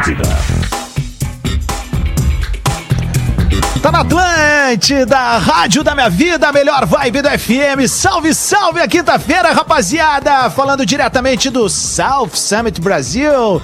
Atlântida. Tá na Atlântida, Rádio da Minha Vida, melhor vibe do FM. Salve, salve a quinta-feira, rapaziada! Falando diretamente do South Summit Brasil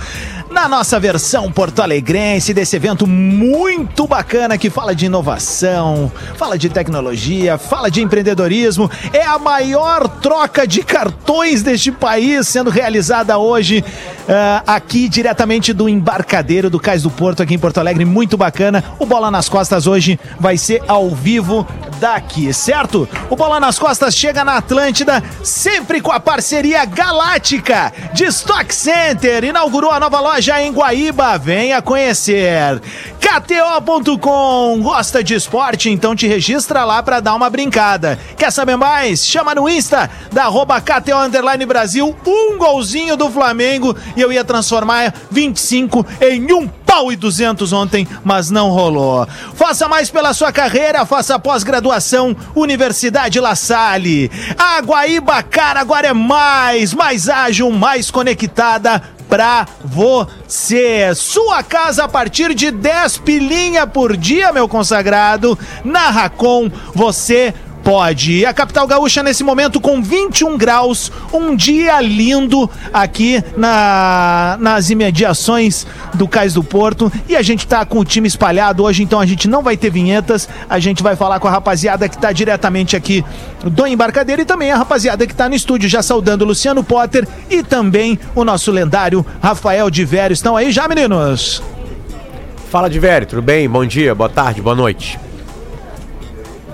na nossa versão porto-alegrense desse evento muito bacana que fala de inovação, fala de tecnologia, fala de empreendedorismo. É a maior troca de cartões deste país sendo realizada hoje uh, aqui diretamente do embarcadeiro do Cais do Porto aqui em Porto Alegre. Muito bacana. O Bola nas Costas hoje vai ser ao vivo daqui, certo? O Bola nas Costas chega na Atlântida, sempre com a parceria galáctica de Stock Center. Inaugurou a nova loja em Guaíba. Venha conhecer. KTO.com. Gosta de esporte? Então te registra lá para dar uma brincada. Quer saber mais? Chama no Insta da arroba KTO Brasil. Um golzinho do Flamengo e eu ia transformar 25 em um pau e 200 ontem, mas não rolou. Faça mais pela sua carreira, faça pós-graduação Universidade La Salle. A Guaíba, cara, agora é mais, mais ágil, mais conectada pra você. Sua casa a partir de 10 pilinha por dia, meu consagrado. Na Racon, você pode. A capital gaúcha nesse momento com 21 graus, um dia lindo aqui na, nas imediações do Cais do Porto e a gente tá com o time espalhado hoje, então a gente não vai ter vinhetas, a gente vai falar com a rapaziada que tá diretamente aqui do embarcadeiro e também a rapaziada que tá no estúdio já saudando o Luciano Potter e também o nosso lendário Rafael de Vério. Estão aí já, meninos? Fala de Vério, tudo bem? Bom dia, boa tarde, boa noite.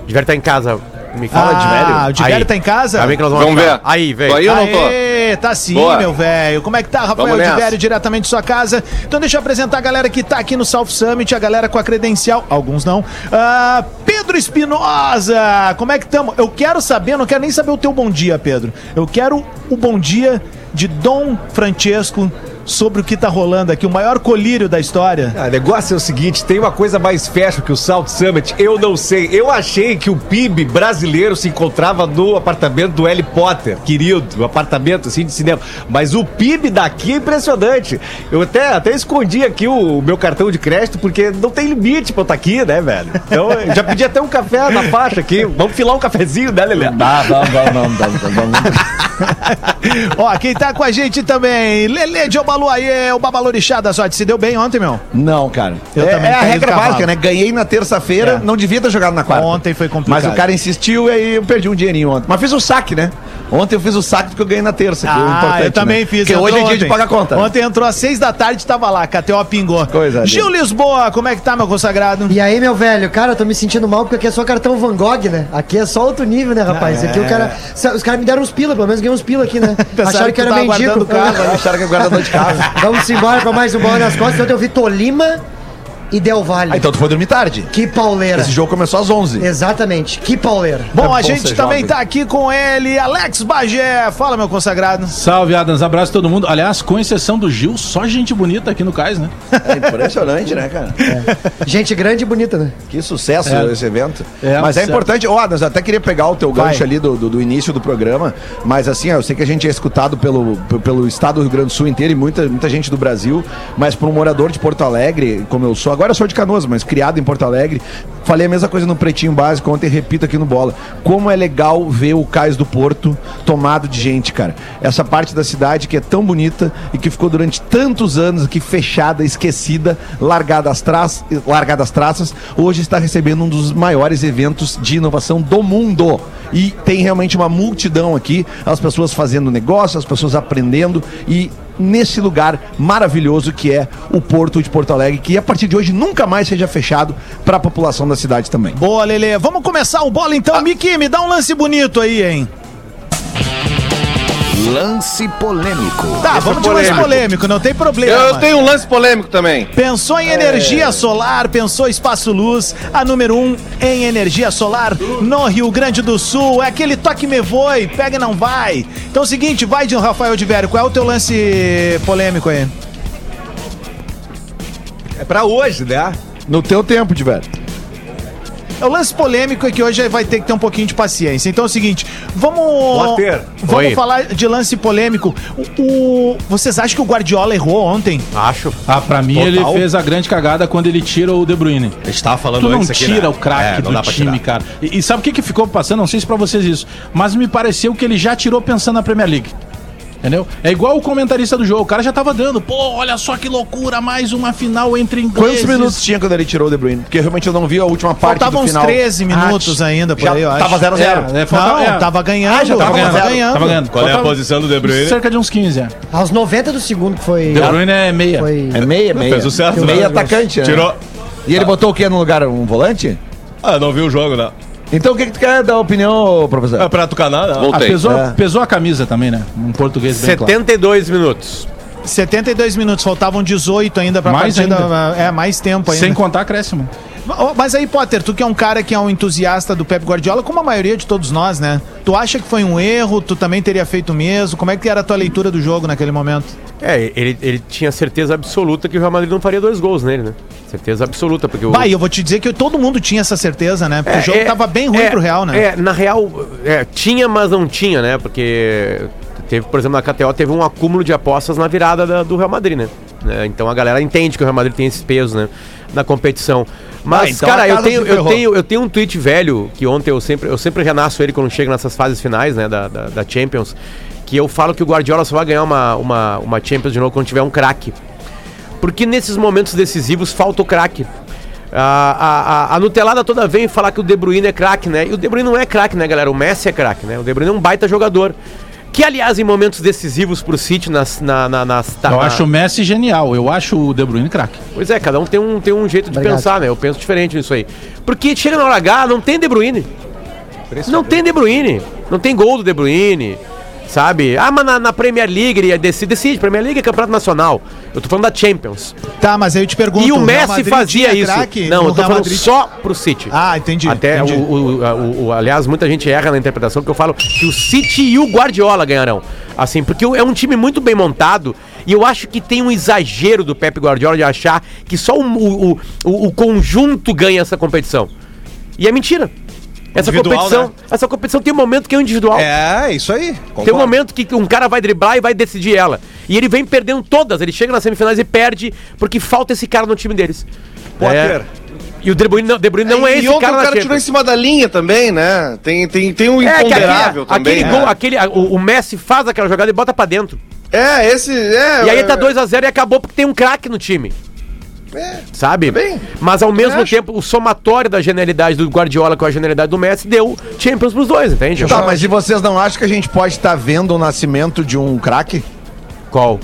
De Vério tá em casa me fala ah, de velho. Ah, o de velho tá em casa? Tá vamos, vamos ver. Aí, velho. Aí eu não tô. Aê, tá sim, Boa. meu velho. Como é que tá, Rafael de velho, diretamente de sua casa? Então deixa eu apresentar a galera que tá aqui no South Summit, a galera com a credencial, alguns não. Uh, Pedro Espinosa, como é que estamos? Eu quero saber, não quero nem saber o teu bom dia, Pedro. Eu quero o bom dia de Dom Francesco sobre o que tá rolando aqui, o maior colírio da história. Ah, o negócio é o seguinte, tem uma coisa mais fashion que o South Summit, eu não sei. Eu achei que o PIB brasileiro se encontrava no apartamento do Harry Potter, querido, o apartamento assim de cinema. Mas o PIB daqui é impressionante. Eu até, até escondi aqui o, o meu cartão de crédito, porque não tem limite pra eu estar tá aqui, né, velho? Então, já pedi até um café na faixa aqui. Vamos filar um cafezinho, né, Lelê? Vamos, vamos, vamos, vamos. Ó, quem tá com a gente também, Lele de aí, o Babalorixá da sorte. Se deu bem ontem, meu? Não, cara. Eu é, também é a regra básica, né? Ganhei na terça-feira, é. não devia ter jogado na quarta. Ontem foi complicado. Mas o cara insistiu e aí eu perdi um dinheirinho ontem. Mas fiz o saque, né? Ontem eu fiz o saque porque eu ganhei na terça, que é ah, é importante. Eu também né? fiz. Porque hoje é dia de pagar conta. Ontem entrou às seis da tarde e tava lá, KTO pingou. Coisa. Gil ali. Lisboa, como é que tá, meu consagrado? E aí, meu velho? Cara, eu tô me sentindo mal porque aqui é só cartão Van Gogh, né? Aqui é só outro nível, né, rapaz? Ah, é. Aqui o cara. Os caras me deram uns pila, pelo menos ganhei uns pila aqui, né? Acharam que, que era mendigo. Acharam que era guardador de carro. Vamos embora pra mais um bola nas costas. Então eu vi Tolima e Del Valle. Ah, então tu foi dormir tarde. Que pauleira. Esse jogo começou às 11. Exatamente. Que pauleira. Bom, é a gente também jovem. tá aqui com ele, Alex Bagé. Fala, meu consagrado. Salve, Adams. Abraço a todo mundo. Aliás, com exceção do Gil, só gente bonita aqui no Cais, né? É impressionante, né, cara? É. Gente grande e bonita, né? Que sucesso é. esse evento. É, mas é certo. importante. Ó, oh, Adams, até queria pegar o teu gancho Vai. ali do, do, do, início do programa, mas assim, eu sei que a gente é escutado pelo, pelo estado do Rio Grande do Sul inteiro e muita, muita gente do Brasil, mas para um morador de Porto Alegre, como eu sou, agora eu sou de Canoas, mas criado em Porto Alegre. Falei a mesma coisa no Pretinho Básico ontem, repito aqui no Bola. Como é legal ver o Cais do Porto tomado de gente, cara. Essa parte da cidade que é tão bonita e que ficou durante tantos anos aqui fechada, esquecida, largada às, tra... largada às traças, hoje está recebendo um dos maiores eventos de inovação do mundo. E tem realmente uma multidão aqui, as pessoas fazendo negócio, as pessoas aprendendo e nesse lugar maravilhoso que é o Porto de Porto Alegre, que a partir de hoje nunca mais seja fechado para a população da cidade também. Boa, Lele. Vamos começar o bola então. Ah. Miki, me dá um lance bonito aí, hein? Lance polêmico. Tá, Esse vamos é de lance polêmico, não tem problema. Eu tenho um lance polêmico também. Pensou em é... energia solar, pensou Espaço Luz, a número um em energia solar no Rio Grande do Sul. É aquele toque me voe, pega e não vai. Então é o seguinte, vai de um Rafael de Vério, qual é o teu lance polêmico aí? É pra hoje, né? No teu tempo, de Vério. É o lance polêmico é que hoje vai ter que ter um pouquinho de paciência. Então é o seguinte, vamos. Potter. Vamos Oi. falar de lance polêmico. O, o- vocês acham que o Guardiola errou ontem? Acho. Ah, pra mim Total. ele fez a grande cagada quando ele tira o De Bruyne. A gente tava falando Tu não antes aqui, tira né? o craque É, do dá pra time, cara. E, e sabe o que, que ficou passando? Não sei se pra vocês isso, mas me pareceu que ele já tirou pensando na Premier League. Entendeu? É igual o comentarista do jogo. O cara já tava dando. Pô, olha só que loucura, mais uma final entre ingleses. Quantos minutos tinha quando ele tirou o De Bruyne? Porque realmente eu não vi a última parte Faltavam do uns final. 13 minutos Ah, ainda, por já aí, eu acho. tava 0 a 0 É, é, faltava- Não, é. tava ganhando. Ah, já tava ganhando, ganhando. Tava ganhando. Qual é a Faltava posição do De Bruyne? Cerca de uns 15, é. Aos 90 do segundo que foi. De Bruyne é meia. Foi. É meia, meia. Fez o certo, né? Meia atacante, né? Tirou. E ele botou o quê no lugar? Um volante? Ah, não viu o jogo, né? Então o que, que tu quer dar opinião, professor? É pra tu canar, né? Ah, Voltei. pesou, É. pesou a camisa também, né? Um português bem claro. 72 minutos. 72 minutos, faltavam 18 ainda pra Mais partida. ainda. É, mais tempo ainda. Sem contar acréscimo. Mas aí, Potter, tu que é um cara que é um entusiasta do Pep Guardiola, como a maioria de todos nós, né? Tu acha que foi um erro? Tu também teria feito o mesmo? Como é que era a tua leitura do jogo naquele momento? É, ele, ele tinha certeza absoluta que o Real Madrid não faria dois gols nele, né? Certeza absoluta, porque o. Bah, eu vou te dizer que todo mundo tinha essa certeza, né? Porque É, o jogo é, tava bem ruim é, pro Real, né? É, na real, é, tinha, mas não tinha, né? Porque teve, por exemplo, na KTO teve um acúmulo de apostas na virada da- do Real Madrid, né? É, então a galera entende que o Real Madrid tem esse peso, né? Na competição. Mas, Ah, então cara, eu tenho, eu, tenho, eu tenho um tweet velho que ontem eu sempre, eu sempre renasço ele quando chega nessas fases finais, né? Da, da, da Champions. Que eu falo que o Guardiola só vai ganhar uma, uma, uma Champions de novo quando tiver um craque. Porque nesses momentos decisivos falta o craque. A, a, a, a Nutelada toda vem falar que o De Bruyne é craque, né? E o De Bruyne não é craque, né, galera? O Messi é craque, né? O De Bruyne é um baita jogador. Que, aliás, em momentos decisivos pro City, nas, na, na, nas... tá- Eu na- acho o Messi genial. Eu acho o De Bruyne craque. Pois é, cada um tem um, tem um jeito de Obrigado. pensar, né? Eu penso diferente nisso aí. Porque chega na hora H, não tem De Bruyne. Não tem De Bruyne. Não tem gol do De Bruyne. Sabe? Ah, mas na, na Premier League ele decide, decide. Premier League é campeonato nacional. Eu tô falando da Champions. Tá, mas aí eu te pergunto. E o Messi fazia isso. Não, eu tô Real falando Madrid? só pro City. Ah, entendi. Até entendi. o, o- o- aliás, muita gente erra na interpretação que eu falo que o City e o Guardiola ganharão. Assim, porque é um time muito bem montado e eu acho que tem um exagero do Pep Guardiola de achar que só o, o, o- o conjunto ganha essa competição. E é mentira. Essa Individual, competição, né? essa competição tem um momento que é o individual. É, isso aí. Tem um momento que um cara vai driblar e vai decidir ela. E ele vem perdendo todas. Ele chega nas semifinais e perde porque falta esse cara no time deles. Potter. É. E o De Bruyne não, De Bruyne não é e esse ontem cara o na cara tirou em cima da linha também, né? Tem, tem, tem um É, imponderável aquele, também. aquele né? gol, aquele, o, o Messi faz aquela jogada e bota pra dentro. É, esse. É, E aí é, tá 2x0 e acabou porque tem um craque no time. Sabe? bem. Mas ao mesmo acho. tempo, o somatório da genialidade do Guardiola com a genialidade do Messi deu Champions pros dois, entende? Tá, mas e vocês não acham que a gente pode estar vendo o nascimento de um craque? Qual?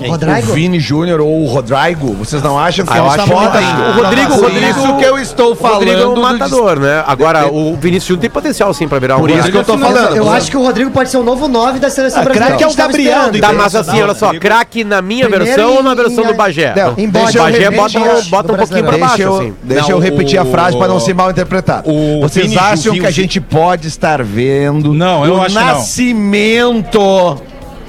Rodrigo? O Vini Júnior ou o Rodrigo? Vocês não acham que Ah, eu acho que- o Rodrigo- o Rodrigo- isso que eu estou O falando. Rodrigo é um do matador, né? Agora, o Vinícius Júnior tem potencial sim pra virar um Por isso que eu tô falando. Eu acho que o Rodrigo pode ser o novo 9 da seleção Ah, brasileira. craque é que o Gabriel Tá, mas assim, olha só, craque na minha Primeiro versão ou na em- versão em- do Bagé? Não, o Bagé eu- bota, eu- bota um pouquinho pra Deixa baixo, eu, assim. deixa Não, eu repetir a frase para não ser mal interpretado. o Vocês acham que a gente pode estar vendo Não, eu o nascimento,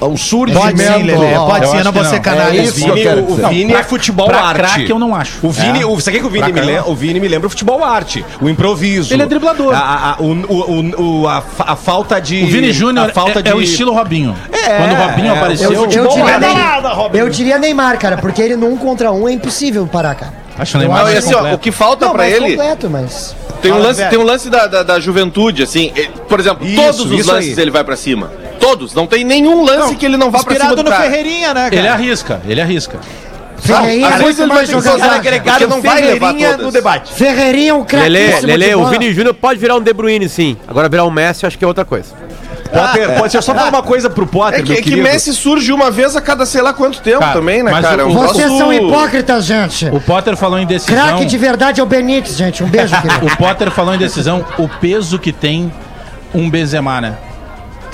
o surgimento? Pode sim, Lelê. Pode sim, eu não vou ser não. canalha. É isso assim. que eu quero o dizer. Vini pra- é futebol pra arte. craque eu não acho. O Vini, É. o, sabe o que o Vini Pra me lembra? O Vini me lembra o futebol arte, o improviso. Ele é driblador. A, a, a- o, o, o- a, a falta de. O Vini Júnior a falta é, é o estilo Robinho. É, Quando o Robinho é, apareceu, Eu, eu, diria é Neymar, eu diria Neymar, cara, porque ele no um contra um é impossível parar, cara. acho o Não, Neymar mais assim, ó, completo. o que falta Não, pra mais ele. completo, mas... Tem um lance, tem um lance da, da, da juventude, assim. ele- por exemplo, Isso, todos os lances aí. ele vai pra cima. Todos. Não tem nenhum lance que ele não vá pra cima Inspirado do no cara. Ferreirinha, né, cara? Ele arrisca, ele arrisca. Ferreirinha é ele vai usar agregado, não vai levar Ferreirinha todas. no debate. Ferreirinha é um craque. Lele, Lele, o Vini Júnior pode virar um De Bruyne, sim. Agora virar um Messi, acho que é outra coisa. Potter, pode ser só falar uma coisa pro Potter, É que, meu é que. Messi surge uma vez a cada sei lá quanto tempo Cara, também, né, mas cara? É o- um Vocês troço- são hipócritas, gente. O Potter falou em decisão. Craque de verdade é o Benítez, gente. Um beijo, querido. O Potter falou em decisão o peso que tem um Benzema, né?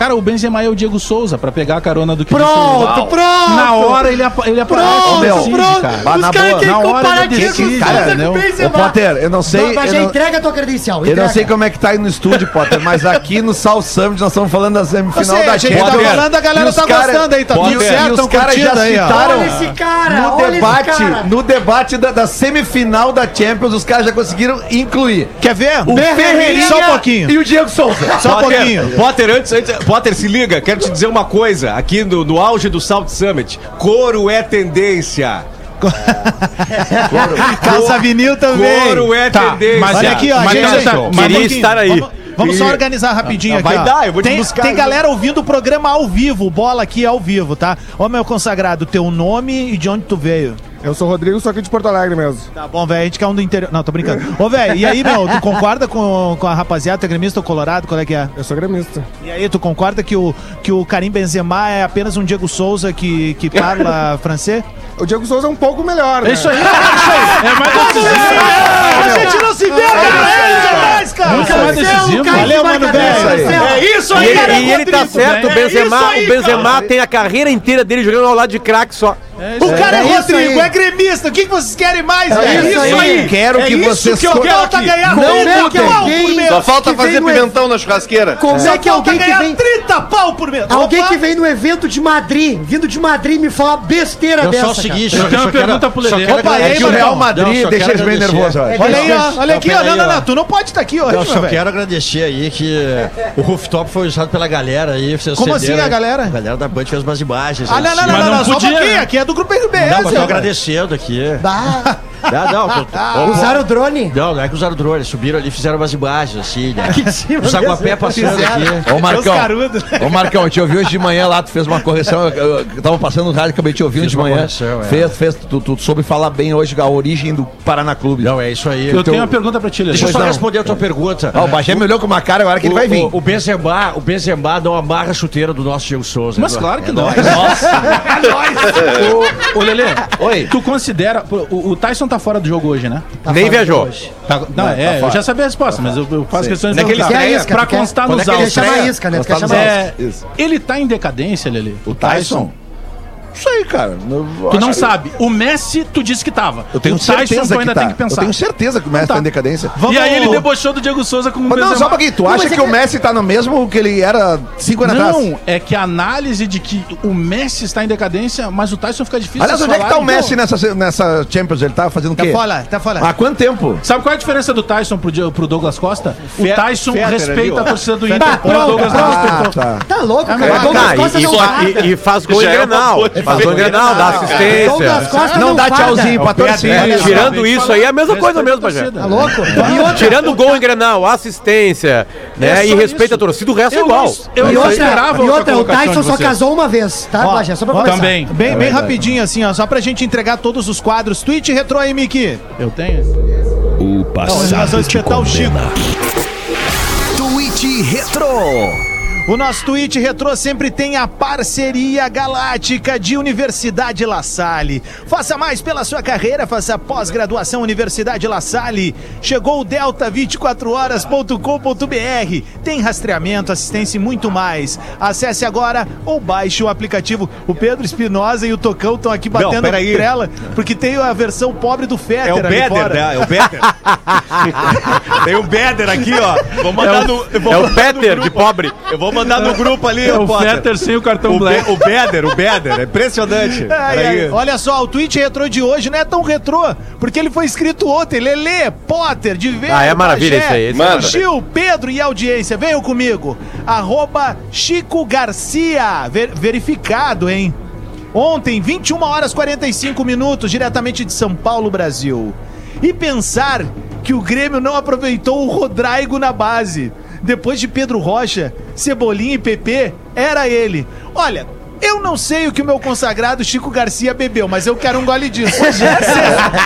Cara, o Benzema é o Diego Souza pra pegar a carona do Pronto, pronto! Na hora ele, apa- ele aparece. Pronto, decide, pronto! cara. Os caras querem comparar Diego decide, Souza cara, com né? Benzema. Potter, eu não sei. Mas eu já não- entrega a tua credencial. Eu não sei como é que tá aí no estúdio, Potter, mas aqui no South Summit nós estamos falando da semifinal sei, da a gente tá Champions. falando, a galera tá cara- gostando aí, tá tudo certo, os caras já citaram Olha esse cara, no olha esse debate, cara. no debate da, da semifinal da Champions, os caras já conseguiram incluir Quer ver? o Ferreirinha Só um pouquinho. e o Diego Souza. Só um pouquinho. Potter, antes, antes, Potter, se liga, quero te dizer uma coisa. Aqui no, no auge do South Summit, couro é tendência. Calça vinil também. Couro é Tá, tendência. mas Olha é- aqui, ó, mas gente, tá- queria estar aí. Vamos, vamos só organizar rapidinho Não, aqui, vai ó. dar, eu vou te tem, buscar Tem galera ouvindo o programa ao vivo, bola aqui ao vivo, tá? Ô, meu consagrado, teu nome e de onde tu veio? Eu sou o Rodrigo, sou aqui de Porto Alegre mesmo. Tá bom, velho, a gente quer um do interior. Não, tô brincando. Ô, velho, e aí, meu, tu concorda com, com a rapaziada, tu é gremista ou colorado, qual é que é? Eu sou gremista. E aí, tu concorda que o, que o Karim Benzema é apenas um Diego Souza que, que fala francês? O Diego Souza é um pouco melhor, né? É isso aí, é isso aí. É mais. A gente não se vê, cara! Jamais, cara! Nunca mais decisivo. Valeu, mano, velho! É isso aí, cara. e ele tá certo, o É Benzema, o Benzema tem a carreira inteira dele jogando ao lado de craque só. O cara é, É Rodrigo, aí. é gremista. O que, vocês querem mais, É velho? isso aí. Quero É que isso vocês que eu quero tá ganhando Como um é que pau alguém- por mês. Só falta fazer pimentão na churrasqueira. Como é que alguém que ganhar vem... 30 pau por mês. Alguém Opa. que vem no evento de Madrid, vindo de Madrid, me fala besteira Eu dessa, só o seguinte, Eu tenho uma pergunta pro Lelê. Opa, É que o Real? Madrid Não, deixa eles bem nervosos, olha. Aí. Olha aqui. Não, Não, não, não. Tu não pode estar aqui hoje, Eu só quero agradecer aí que o rooftop foi usado pela galera aí. Vocês Como cederam assim, a aí. galera? A galera da Band fez umas imagens. Ah, aí não, em não, cima. não, Mas não, não só um podia, pouquinho. né? Aqui é do Grupo RBS. Não, mas tô cara. agradecendo aqui. Bah, Não, não, tô- tô- usaram o drone? não, não é que usaram drone, subiram ali e fizeram umas imagens assim, né? Aqui de cima Os aguapé mesmo. passando aqui. Ô, Marcão. carudos. Ô, Marcão, eu te ouvi hoje de manhã lá, tu fez uma correção. Eu, eu, eu tava passando no rádio, acabei te ouvindo Fiz de manhã. correção, é. Fez, fez. Tu, tu soube falar bem hoje a origem do Paraná Clube. Não, é isso aí. Eu Então, tenho uma pergunta pra ti, Lelê. Deixa eu só não. responder a tua pergunta. Ah, o Bagé me olhou com uma cara agora que ele vai vir. O, o Benzema, o Benzema não amarra a chuteira do nosso Diego Souza. Mas né? claro que É não. nóis. Ô, ô, Lelê, Oi. tu considera. O, o Tyson tá fora do jogo hoje, né? Tá Nem viajou. hoje. Tá- não, é, eu já sabia a resposta, mas eu, eu faço questão de Quando é isca, Pra constar nos que ele autos. chama isca, né? Ele tá em decadência, Lelê? O Tyson? Isso aí, cara. Eu Tu não sabe. O Messi, tu disse que tava. Eu tenho o Tyson, certeza tu ainda que tá. tem que pensar. Eu tenho certeza que o Messi Tá. tá em decadência. E aí ele debochou do Diego Souza com o Mas não, só um pouquinho. Tu Não, acha é que o Messi tá no mesmo que ele era cinco anos atrás? Não, é que a análise de que o Messi está em decadência, mas o Tyson fica difícil Aliás, de onde é que tá o Messi nessa, nessa Champions? Ele tá fazendo o Tá quê? fora, tá fora. Há quanto tempo? Sabe qual é a diferença do Tyson pro, pro Douglas Costa? O Tyson ali, respeita ó. a torcida do Inter. Tá, o pronto, Douglas não. Ah, respeitou. tá. Tá louco, cara. Douglas Ah, Costa e, não faz gol em é uma Grenal. Faz em Grenal, dá assistência. Não dá tchauzinho pra torcida. É, Tirando isso aí, é a mesma coisa mesmo, torcida. Tá louco? Outra, Tirando o gol em Grenal, assistência, né? É e respeita a torcida, o resto é igual. não- eu e não outra, esperava e outra o Tyson só casou uma vez, tá, Bagé? Só pra começar. Também. Bem, bem rapidinho, assim, ó, só pra gente entregar todos os quadros. Twitch Retro aí, Miki. Eu tenho? O Nós vamos espetar o Chico. Tweet Retro. O nosso Twitch Retro sempre tem a parceria galáctica de Universidade La Salle. Faça mais pela sua carreira, faça pós-graduação Universidade La Salle. Chegou o delta24horas.com.br. Tem rastreamento, assistência e muito mais. Acesse agora ou baixe o aplicativo. O Pedro Espinosa e o Tocão estão aqui batendo peraí. trela, porque tem a versão pobre do Fetter É o Beder, né? É o Beder. Tem o Beder aqui, ó. Vou mandar no. eu vou É o no Peter de pobre. Eu vou mandar no grupo ali, É o Potter. Fetter sem o cartão O, Be black. o Beder, o Beder. É impressionante. Peraí. ai, Olha só, o tweet retrô de hoje não é tão retrô, porque ele foi escrito ontem. Lelê, Potter, de ver. Ah, é maravilha esse aí, esse é. Gil, Pedro e audiência, venham comigo. Arroba Chico Garcia, ver- verificado, hein? Ontem, 21 horas 45 minutos, diretamente de São Paulo, Brasil. E pensar que o Grêmio não aproveitou o Rodrigo na base. Depois de Pedro Rocha, Cebolinha e PP, era ele. Olha, eu não sei o que o meu consagrado Chico Garcia bebeu, mas eu quero um gole disso.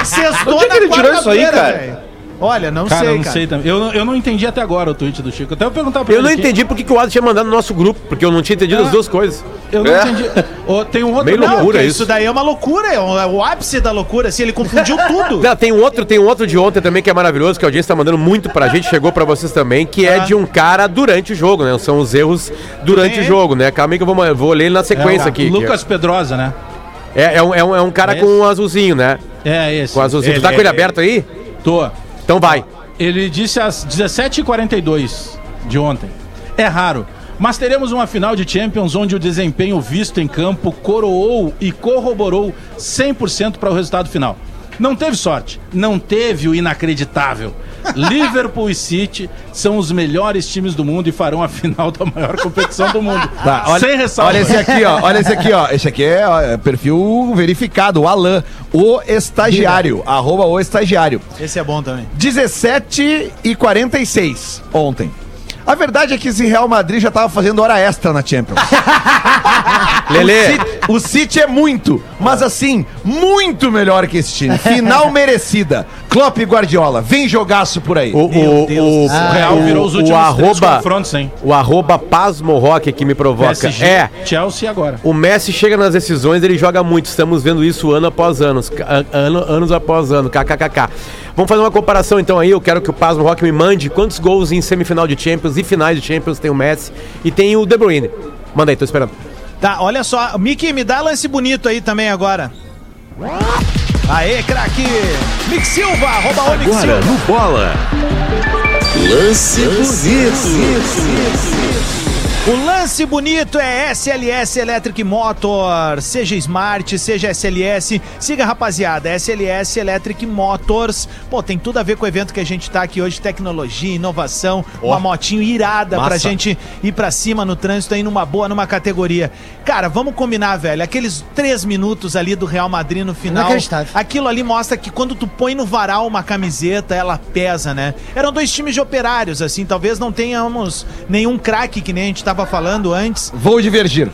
Sextou é na ele tirou isso aí, quarta-feira, cara? velho. Olha, não Cara, sei, eu não cara. sei também. Eu, não- eu não entendi até agora o tweet do Chico. Até eu perguntar pra Eu ele não aqui. entendi porque que o Ado tinha mandado no nosso grupo, porque eu não tinha entendido as duas coisas. Eu não É. entendi. Ô, tem um outro. Meio Não, loucura isso. isso daí é uma loucura, é o, é o ápice da loucura, assim, ele confundiu tudo. Não, tem um outro, tem um outro de ontem também que é maravilhoso, que a audiência tá mandando muito pra gente, chegou pra vocês também, que é de um cara durante o jogo, né? São os erros durante o jogo, né? Calma aí que eu vou, eu vou ler ele na É, sequência o aqui. Lucas Pedrosa, né? É, é, um, é, um, é um cara É com um azulzinho, né? É, esse. Com azulzinho. Ele- tu tá com ele aberto aí? Tô. Então vai. Ele disse às 17h42 de ontem. É raro, mas teremos uma final de Champions onde o desempenho visto em campo coroou e corroborou 100% para o resultado final. Não teve sorte, não teve o inacreditável. Liverpool e City são os melhores times do mundo e farão a final da maior competição do mundo. Tá, olha, Sem ressalva. olha esse aqui, ó. Olha esse aqui, ó. Esse aqui é, ó, é perfil verificado, o Alan, o estagiário, arroba o estagiário. Esse é bom também. 17 e 46 ontem. A verdade é que esse Real Madrid já tava fazendo hora extra na Champions. Lelê. O City, o City é muito, mas assim, muito melhor que esse time. Final merecida. Klopp e Guardiola, vem jogaço por aí. O, o, o, O Real virou os o últimos três arroba, confrontos, hein? o arroba Pasmo Rock que me provoca. PSG, É. Chelsea agora. O Messi chega nas decisões, ele joga muito. Estamos vendo isso ano após anos, ano, anos após ano, kkkk. Vamos fazer uma comparação então aí. Eu quero que o Pasmo Rock me mande quantos gols em semifinal de Champions e finais de Champions tem o Messi e tem o De Bruyne. Manda aí, tô esperando. Tá, olha só. Mickey, me dá lance bonito aí também agora. Aê, craque! Mick Silva, arroba o Mick Agora Silva. no Bola. Lance bonito. O lance bonito é SLS Electric Motors. Seja Smart, seja SLS. Siga, rapaziada, SLS Electric Motors. Pô, tem tudo a ver com o evento que a gente tá aqui hoje. Tecnologia, inovação, uma motinho irada pra massa. gente ir pra cima no trânsito aí numa boa, numa categoria. Cara, vamos combinar, velho. Aqueles três minutos ali do Real Madrid no final. Inacreditável. Aquilo ali mostra que quando tu põe no varal uma camiseta, ela pesa, né? Eram dois times de operários, assim. Talvez não tenhamos nenhum craque que nem a gente tava falando antes. Vou divergir.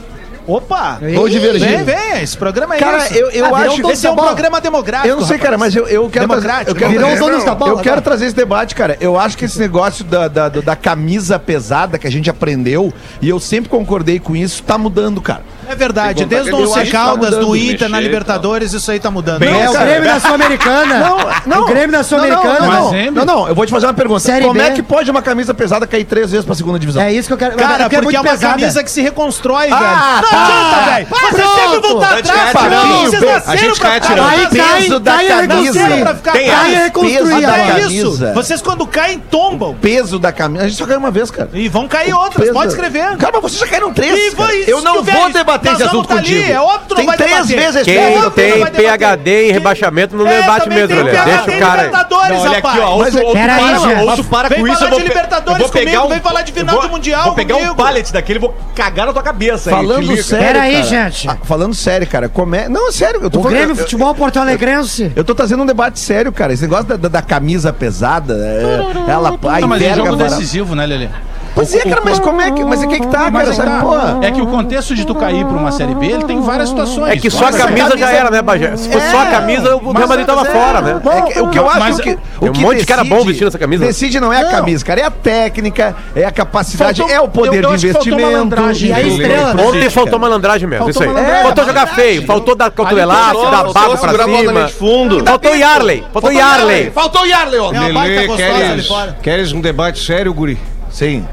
Opa! Vou divergir. Vem, vem, esse programa é Cara, isso. eu, eu Ah, virou acho. um Esse é um bola. programa demográfico. Eu não sei, cara, rapaz. mas eu, eu quero trazer, Democrático. eu quero, Virou trazer- os donos da bola eu quero trazer esse debate, cara. Eu acho que esse negócio da, da, do- da camisa pesada que a gente aprendeu, e eu sempre concordei com isso, tá mudando, cara. É verdade, que desde o que eu Once que tá Caldas, do mudando, Inter, na Libertadores, isso aí tá mudando. é, o. Grêmio da Sul-Americana. o Grêmio da Sul-Americana. Não, não, não, não, não, eu vou te fazer uma pergunta. Série Como B. é que pode uma camisa pesada cair três vezes pra segunda divisão? É isso que eu quero. Cara, porque, muito é uma pesada. camisa que se reconstrói, Ah, velho. Não tá. adianta, velho. Você sempre voltar A gente atrás, atirando. Vocês nasceram pra ficar. Aí cai, cai a camisa. Cai a reconstruir. É isso. Vocês quando caem, tombam. Peso da camisa. A gente só caiu uma vez, cara. E vão cair outras, pode escrever. Cara, mas vocês já caíram três. Eu não vou debater nós esse assunto tá ali, contigo. é óbvio que tu não Tem vai três debater. vezes É Quem não tem. PHD em rebaixamento não É, debate também mesmo. PHD Deixa o cara aí. Libertadores, Não, olha aqui, rapaz. ó. Ou tu, ou tu Pera aí, para, gente. ou tu para Vem com isso, falar eu vou, de Libertadores vou pegar comigo, um, vem falar de final vou- do Mundial Vou pegar comigo. um pallet daquele e vou cagar na tua cabeça. Falando sério. Pera aí, gente. Ah, falando sério, cara. Como é... Não, é sério. Eu tô O falando- Grêmio eu- Futebol Porto Alegrense. Eu tô trazendo um debate sério, cara. Esse negócio da, da- da camisa pesada, é, ela Não, mas é jogo decisivo, né, Lelê? Pois é, cara, mas como é que. Mas é que que tá, Mas cara? é, tá. porra? é que o contexto de tu cair pra uma Série B, ele tem várias situações. É que só a Mas camisa, já era, né, Bagé? Se fosse só a camisa, o Real Madrid tava é, fora, né? é que- o que eu acho Mas- que. Tem O um que monte de cara bom vestindo essa camisa. Decide não é a camisa, cara. É a técnica, é a capacidade, Faltou- é o poder eu- eu de acho que faltou investimento. malandragem. E a estrela. Ontem faltou malandragem mesmo, Faltou isso aí. malandragem. Faltou jogar feio, faltou dar cotovelaço, faltou- dar bago pra segurar a bola na linha cima. de fundo. Faltou Yarley, faltou Yarley. Faltou o Yarley, ó. É uma baita gostosa ali fora. queres um debate sério, guri? Sim.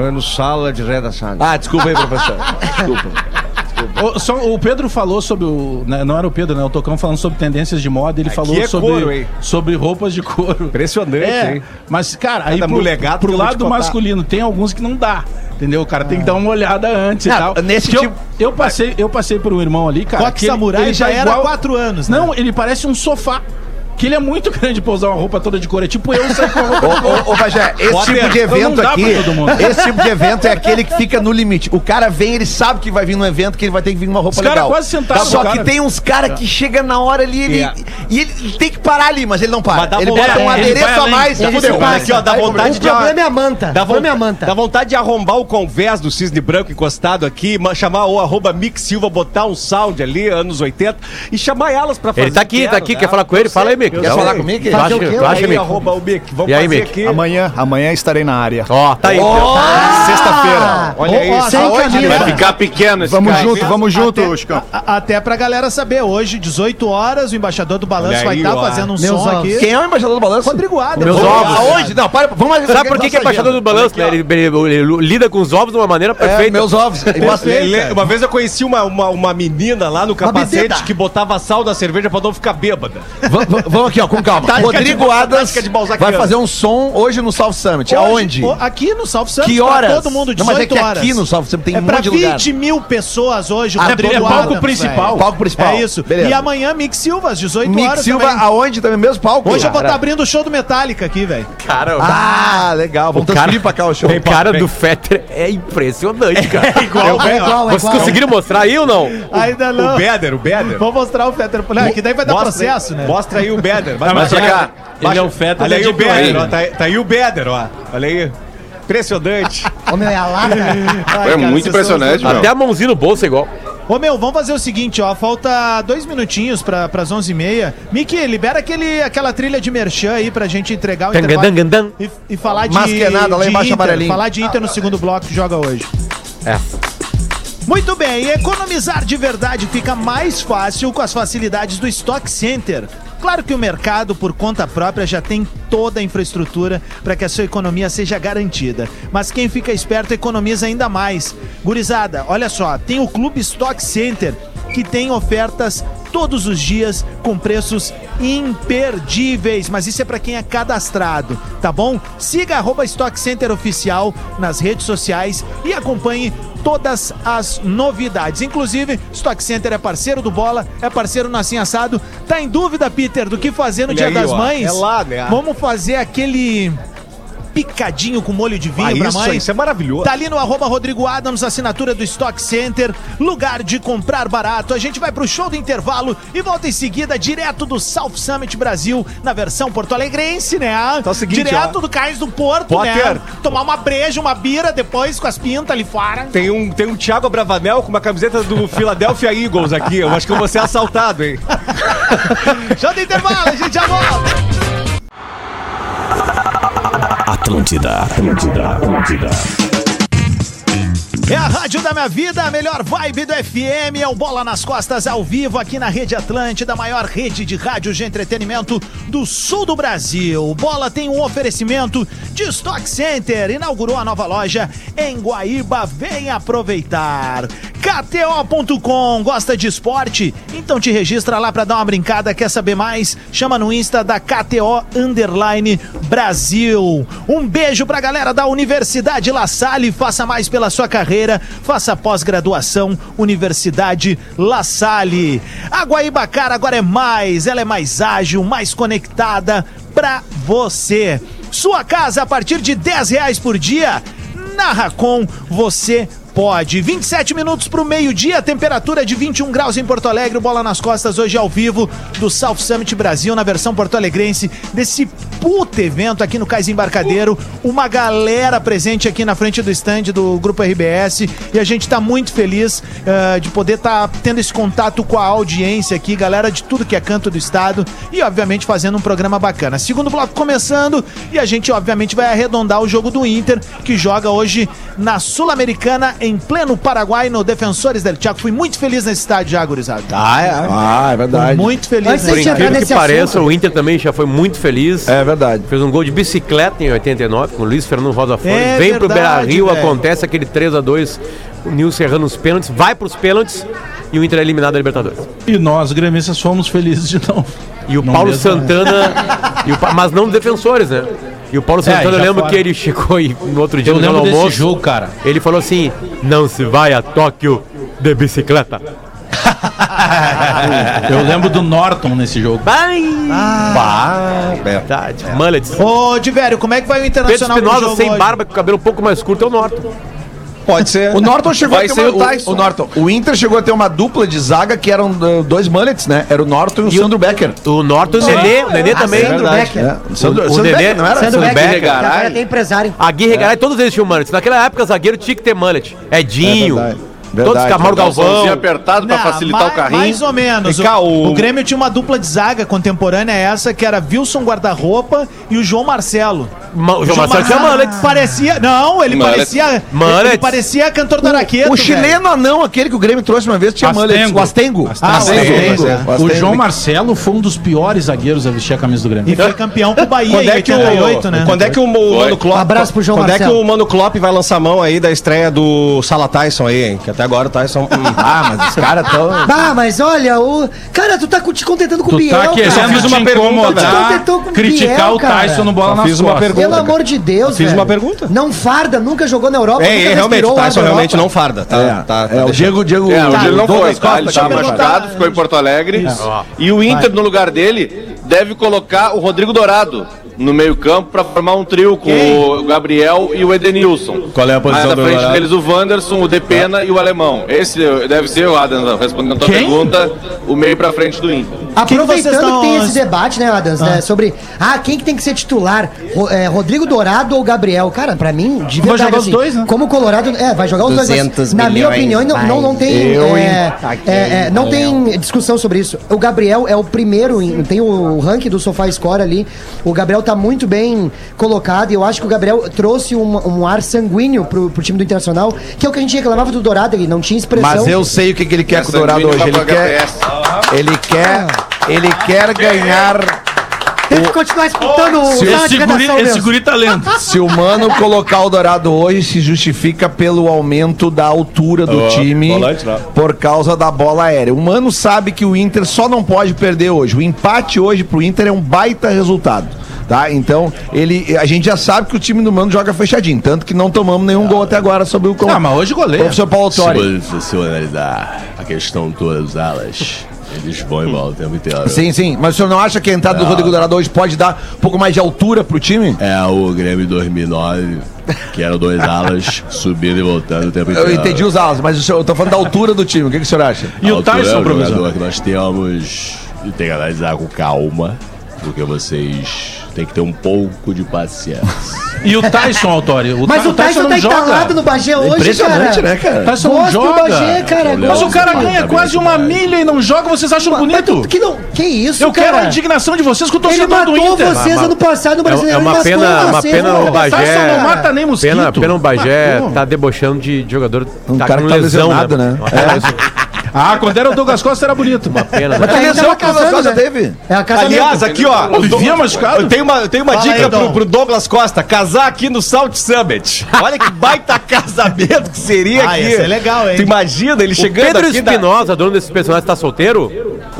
É no sala de redação. Ah, desculpa aí, professor. Desculpa. O, só, o Pedro falou sobre o. né, não era o Pedro, né? O Tocão falando sobre tendências de moda, ele falou é sobre, couro, sobre roupas de couro. Impressionante, É, hein? mas, cara, aí Cada pro, molegada pro vou te lado masculino tem alguns que não dá. Entendeu? O cara tem que dar uma olhada antes Não, e tal. nesse Porque tipo- eu, eu passei, eu passei por um irmão ali, cara. Rock que ele- Samurai ele já tá era há quatro anos, né? Não, ele parece um sofá. Que ele é muito grande pra usar uma roupa toda de cor. É tipo eu sair com a roupa. Ô, ô, ô esse tipo de evento aqui, esse tipo de evento é aquele que fica no limite. O cara vem, ele sabe que vai vir num evento, que ele vai ter que vir numa roupa Os cara legal. quase sentaram Só que cara. tem uns caras que chega na hora ali, ele, É. e ele, ele tem que parar ali, mas ele não para. Mas dá ele vontade- bota um ele adereço a além. mais. Ele fudeu. se Olha aqui, ó, dá vontade O de... problema é a manta. Dá, O problema é a vo- manta. dá vontade de arrombar o convés do Cisne Branco encostado aqui, ma- chamar o arroba Mick Silva, botar um sound ali, anos 80, e chamar elas pra fazer. Ele tá aqui, Quero, tá aqui. né? Quer falar com ele? Fala aí, Mick. Quer falar comigo? Tu acha, tu acha, Mick? arroba o Mick. Vamos E aí, fazer Mick? aqui. Amanhã, amanhã estarei na área. Ó, tá aí. então. Sexta-feira. Olha aí, sem camisa. Vai ficar pequeno esse Vamos cara. junto, vamos junto, Até- Chicão. a- Até pra galera saber, hoje, 18 horas, o embaixador do Balanço vai estar ó. fazendo um som aqui. Quem é o embaixador do balanço? Rodrigo Adams. Meus ovos. Aonde? Não, para, vamos mais Sabe por que, é embaixador do balanço? Ele, lida com os ovos de uma maneira É, perfeita. meus ovos. Uma vez eu conheci uma, menina lá no capacete que botava sal na cerveja pra não ficar bêbada. Va- va- Vamos aqui, ó, com calma. Tática Rodrigo de- de balzaquiano. vai fazer um som hoje no South Summit. Hoje, Aonde? o- Aqui no South Summit, Que pra horas? todo mundo, Não, 18 mas é que horas. aqui no South Summit tem é um pra monte de lugar. 20 mil pessoas hoje, Ah, Rodrigo é palco Adams, principal. velho. Palco principal. É isso. Beleza. E amanhã, Mick Silva, às 18 Mick horas Silva, também. aonde também? Mesmo palco? Hoje eu vou Cara. estar abrindo o show do Metallica aqui, velho. Cara, Ah, legal. Vamos cara- transferir pra cá o show. o cara do Fetter é impressionante, cara. É igual, É igual, é Vocês conseguiram mostrar aí ou não? Ainda não. O Beder, o Beder. Vou mostrar o Fetter. Não, que daí vai dar processo, né? Mostra aí o Beder. Vai, mas pra cá. ele é o Fetter Olha aí o Beder, ó. Tá, tá aí o Beder, ó. Olha aí. Impressionante. Ô, meu, é a lata. Ai, É cara, muito impressionante, são- meu. Até a mãozinha no bolso é igual. Ô, meu, vamos fazer o seguinte, ó. Falta dois minutinhos pra, pras 11h30. Mickey, libera aquele, aquela trilha de merchan aí pra gente entregar o intervalo. E, e falar de, Masquenada lá de embaixo, Inter, amarelinho. Falar de Inter no segundo bloco que joga hoje. É. Muito bem, economizar de verdade fica mais fácil com as facilidades do Stock Center. Claro que o mercado, por conta própria, já tem toda a infraestrutura para que a sua economia seja garantida. Mas quem fica esperto economiza ainda mais. Gurizada, olha só, tem o Clube Stock Center que tem ofertas todos os dias com preços imperdíveis, mas isso é para quem é cadastrado, tá bom? Siga arroba Stock Center Oficial nas redes sociais e acompanhe todas as novidades. Inclusive, Stock Center é parceiro do Bola, é parceiro no Assim Assado. Tá em dúvida, Peter, do que fazer no Dia aí, das ó. Mães? É lá, né? Vamos fazer aquele picadinho com molho de vinho Ah, pra isso, mãe. isso é maravilhoso. Tá ali no arroba Rodrigo Adams, assinatura do Stock Center, lugar de comprar barato. A gente vai pro show do intervalo e volta em seguida direto do South Summit Brasil, na versão porto-alegrense, né? Então é o seguinte, direto ó. do Cais do Porto, Potter. né? Tomar uma breja, uma bira depois com as pintas ali fora. Tem um, tem um Thiago Bravanel com uma camiseta do Philadelphia Eagles aqui. Eu acho que eu vou ser assaltado, hein? show do intervalo, a gente já volta. Atlântida, Atlântida, Atlântida. É a rádio da minha vida, a melhor vibe do FM, é o Bola nas Costas ao vivo aqui na Rede Atlântida, a maior rede de rádios de entretenimento do sul do Brasil. Bola tem um oferecimento de Stock Center, inaugurou a nova loja em Guaíba, vem aproveitar. KTO.com, gosta de esporte? Então te registra lá pra dar uma brincada, quer saber mais? Chama no Insta da KTO Underline Brasil. Um beijo pra galera da Universidade La Salle, faça mais pela sua carreira, faça pós-graduação Universidade La Salle. A Guaibacara agora é mais, ela é mais ágil, mais conectada pra você. Sua casa a partir de 10 reais por dia. Na Racon você pode. 27 minutos para o meio-dia, temperatura de 21 graus em Porto Alegre. Bola nas costas hoje ao vivo do South Summit Brasil, na versão porto-alegrense, desse puta evento aqui no Cais Embarcadeiro. Uma galera presente aqui na frente do stand do Grupo RBS e a gente está muito feliz eh, de poder estar tendo esse contato com a audiência aqui, galera de tudo que é canto do estado e, obviamente, fazendo um programa bacana. Segundo bloco começando e a gente, obviamente, vai arredondar o jogo do Inter, que joga hoje na Sul-Americana, em pleno Paraguai, no Defensores del Chaco. Fui muito feliz nesse estádio já, gurizada. Ah, é. Ah, é verdade. Fui muito feliz Antes nesse incrível que pareça, o Inter também já foi muito feliz. É verdade. Fez um gol de bicicleta em 89 com o Luiz Fernando Rosa Flores. É Vem pro Beira verdade, Rio, velho. acontece aquele 3x2. O Nilson errando os pênaltis, vai pros pênaltis e o Inter é eliminado da Libertadores. E nós, gremistas, fomos felizes de novo. E o Não Paulo mesmo, Santana. e o Pa- mas não defensores, né? E o Paulo É, Santana, já eu lembro fora. que ele chegou e no outro dia Eu no lembro desse almoço, jogo, cara. Ele falou assim: não se vai a Tóquio de bicicleta. Eu lembro do Norton nesse jogo. Bah, verdade. Mullets. Ô, Diverio, como é que vai o Pedro Internacional pro Espinosa sem hoje? barba, com o cabelo um pouco mais curto, é o Norton. Pode ser. O Norton chegou Vai a ter ser uma, o Tyson. o, Norton. O Inter chegou a ter uma dupla de zaga que eram uh, dois mullets, né? Era o Norton e o, Sandro Becker. O Norton e o Nenê, o Nenê também. Sandro Becker. É, o Sandro, O- o Sandro Nenê- Becker, não era? Sandro Sandro Becker, Becker. agora tem empresário. Aguirre, Garay, todos eles tinham mullet. Naquela época, zagueiro tinha que ter mullet. Edinho. É verdade, todos Camargo. Galvão. Galvão. apertado pra Não, facilitar mais, o carrinho. Mais ou menos. Cá, o, o- o Grêmio tinha uma dupla de zaga contemporânea essa, que era Wilson Guarda-Roupa e o João Marcelo. Ma- O João Marcelo tinha mullet. Parecia. Não, ele Mullet. parecia. Mullet. Ele parecia cantor do Araqueto. O chileno anão, aquele que o Grêmio trouxe uma vez, tinha mullets. O Astengo. Ah, o Astengo. O. João Marcelo foi um dos piores zagueiros a vestir a camisa do Grêmio. E foi campeão com o Bahia Quando em é que o, 88, né? quando é que o, Mano Klopp, Um abraço pro João quando é que Marcelo. o Mano Klopp vai lançar a mão aí da estreia do Sala Tyson aí, hein? Até agora o Tyson hum, Ah, mas os caras tão... Ah, mas olha, o. Cara, tu tá te contentando com o Tu Biel. tá cara. querendo uma te pergunta, incomodar, velho. Tu tentou com criticar Biel, o Tyson no bola Só nas fiz uma pergunta. Pelo amor de Deus, Eu fiz velho. uma pergunta. Não farda, nunca jogou na Europa. É, nunca é, realmente, o ar Tyson da realmente Europa. não farda. Tá, É, tá, é, o Diego, Diego... É, hoje ele não foi, Douglas tá? Costa Ele tá machucado, ficou em Porto Alegre. E o Inter, no lugar dele, deve colocar o Rodrigo Dourado no meio-campo pra formar um trio com o Gabriel e o Edenilson. Qual é a posição Aí, do na frente deles o Wanderson, o Depena e o Alemão. Esse deve ser o Adam, respondendo a tua Quem? pergunta, o meio pra frente do Inter. Quem que Aproveitando que, estão- tem esse debate, né, Adams, né, sobre ah, quem que tem que ser titular, Ro- é, Rodrigo Dourado ou Gabriel? Cara, pra mim, de Vai verdade, jogar os dois, né? Como o Colorado, é, vai jogar os dois. 200 Mas, na minha opinião, não, não, não tem, Eu, é, é, é, não tem discussão sobre isso. O Gabriel é o primeiro, em- tem o ranking do Sofá Score ali. O Gabriel tá muito bem colocado e eu acho que o Gabriel trouxe um, um ar sanguíneo pro, pro time do Internacional, que é o que a gente reclamava do Dourado, ele não tinha expressão. Mas eu sei o que, que ele quer com o Dourado hoje. Ele quer, ele quer, ele quer ganhar. Tem que continuar escutando o sala de Esse guri, esse guri tá. Se o Mano colocar o Dourado hoje, se justifica pelo aumento da altura do Ó, time por causa da bola aérea. O Mano sabe que o Inter só não pode perder hoje. O empate hoje pro Inter é um baita resultado. Tá? Então, ele, a gente já sabe que o time do Mano joga fechadinho, tanto que não tomamos nenhum gol até agora sobre o Ah, mas hoje goleia. professor Paulo Autori. Se você analisar a questão todas das alas, eles vão e voltam o tempo inteiro. Sim, sim. Mas o senhor não acha que a entrada do Não. Rodrigo Dourado hoje pode dar um pouco mais de altura pro time? É o Grêmio 2009, que eram dois alas subindo e voltando o tempo inteiro. Eu entendi os alas, mas o senhor, eu tô falando da altura do time. O que, que o senhor acha? E o Tyson, é um professor? jogador que nós temos e tem que analisar com calma, porque vocês têm que ter um pouco de paciência. E o Tyson, Autori? O Mas o Tyson tá entalado no Bagé hoje, Impressionante, cara. né, cara? O Tyson não Gosto do joga. Bagé, cara. Mas o cara Não, ganha tá quase uma tá. milha e não joga, vocês acham Mas bonito? tu- que, não, que isso, Eu cara? quero a indignação de vocês com o Ele torcedor do matou Inter. vocês ano passado no É, Brasileiro. é uma matou pena, uma vocês, pena o O Tyson Bagé. não mata nem mosquito. Pena, pena o Bagé Matou. tá debochando de jogador. Um tá cara que tá lesão, lesionado, né? Pena isso. Ah, quando era o Douglas Costa era bonito. Uma pena. Mas que Ainda lesão tá que Douglas Costa né? teve? É a casa Aliás, aqui, ó. Vivia machucado. Eu tenho uma, eu tenho uma Fala dica aí, pro, pro Douglas Costa: casar aqui no Salt Summit. Olha que baita casamento que seria Ah, aqui. ia ser legal, hein? Tu imagina ele O chegando Pedro aqui. da- Espinosa, dono desses personagens, tá solteiro?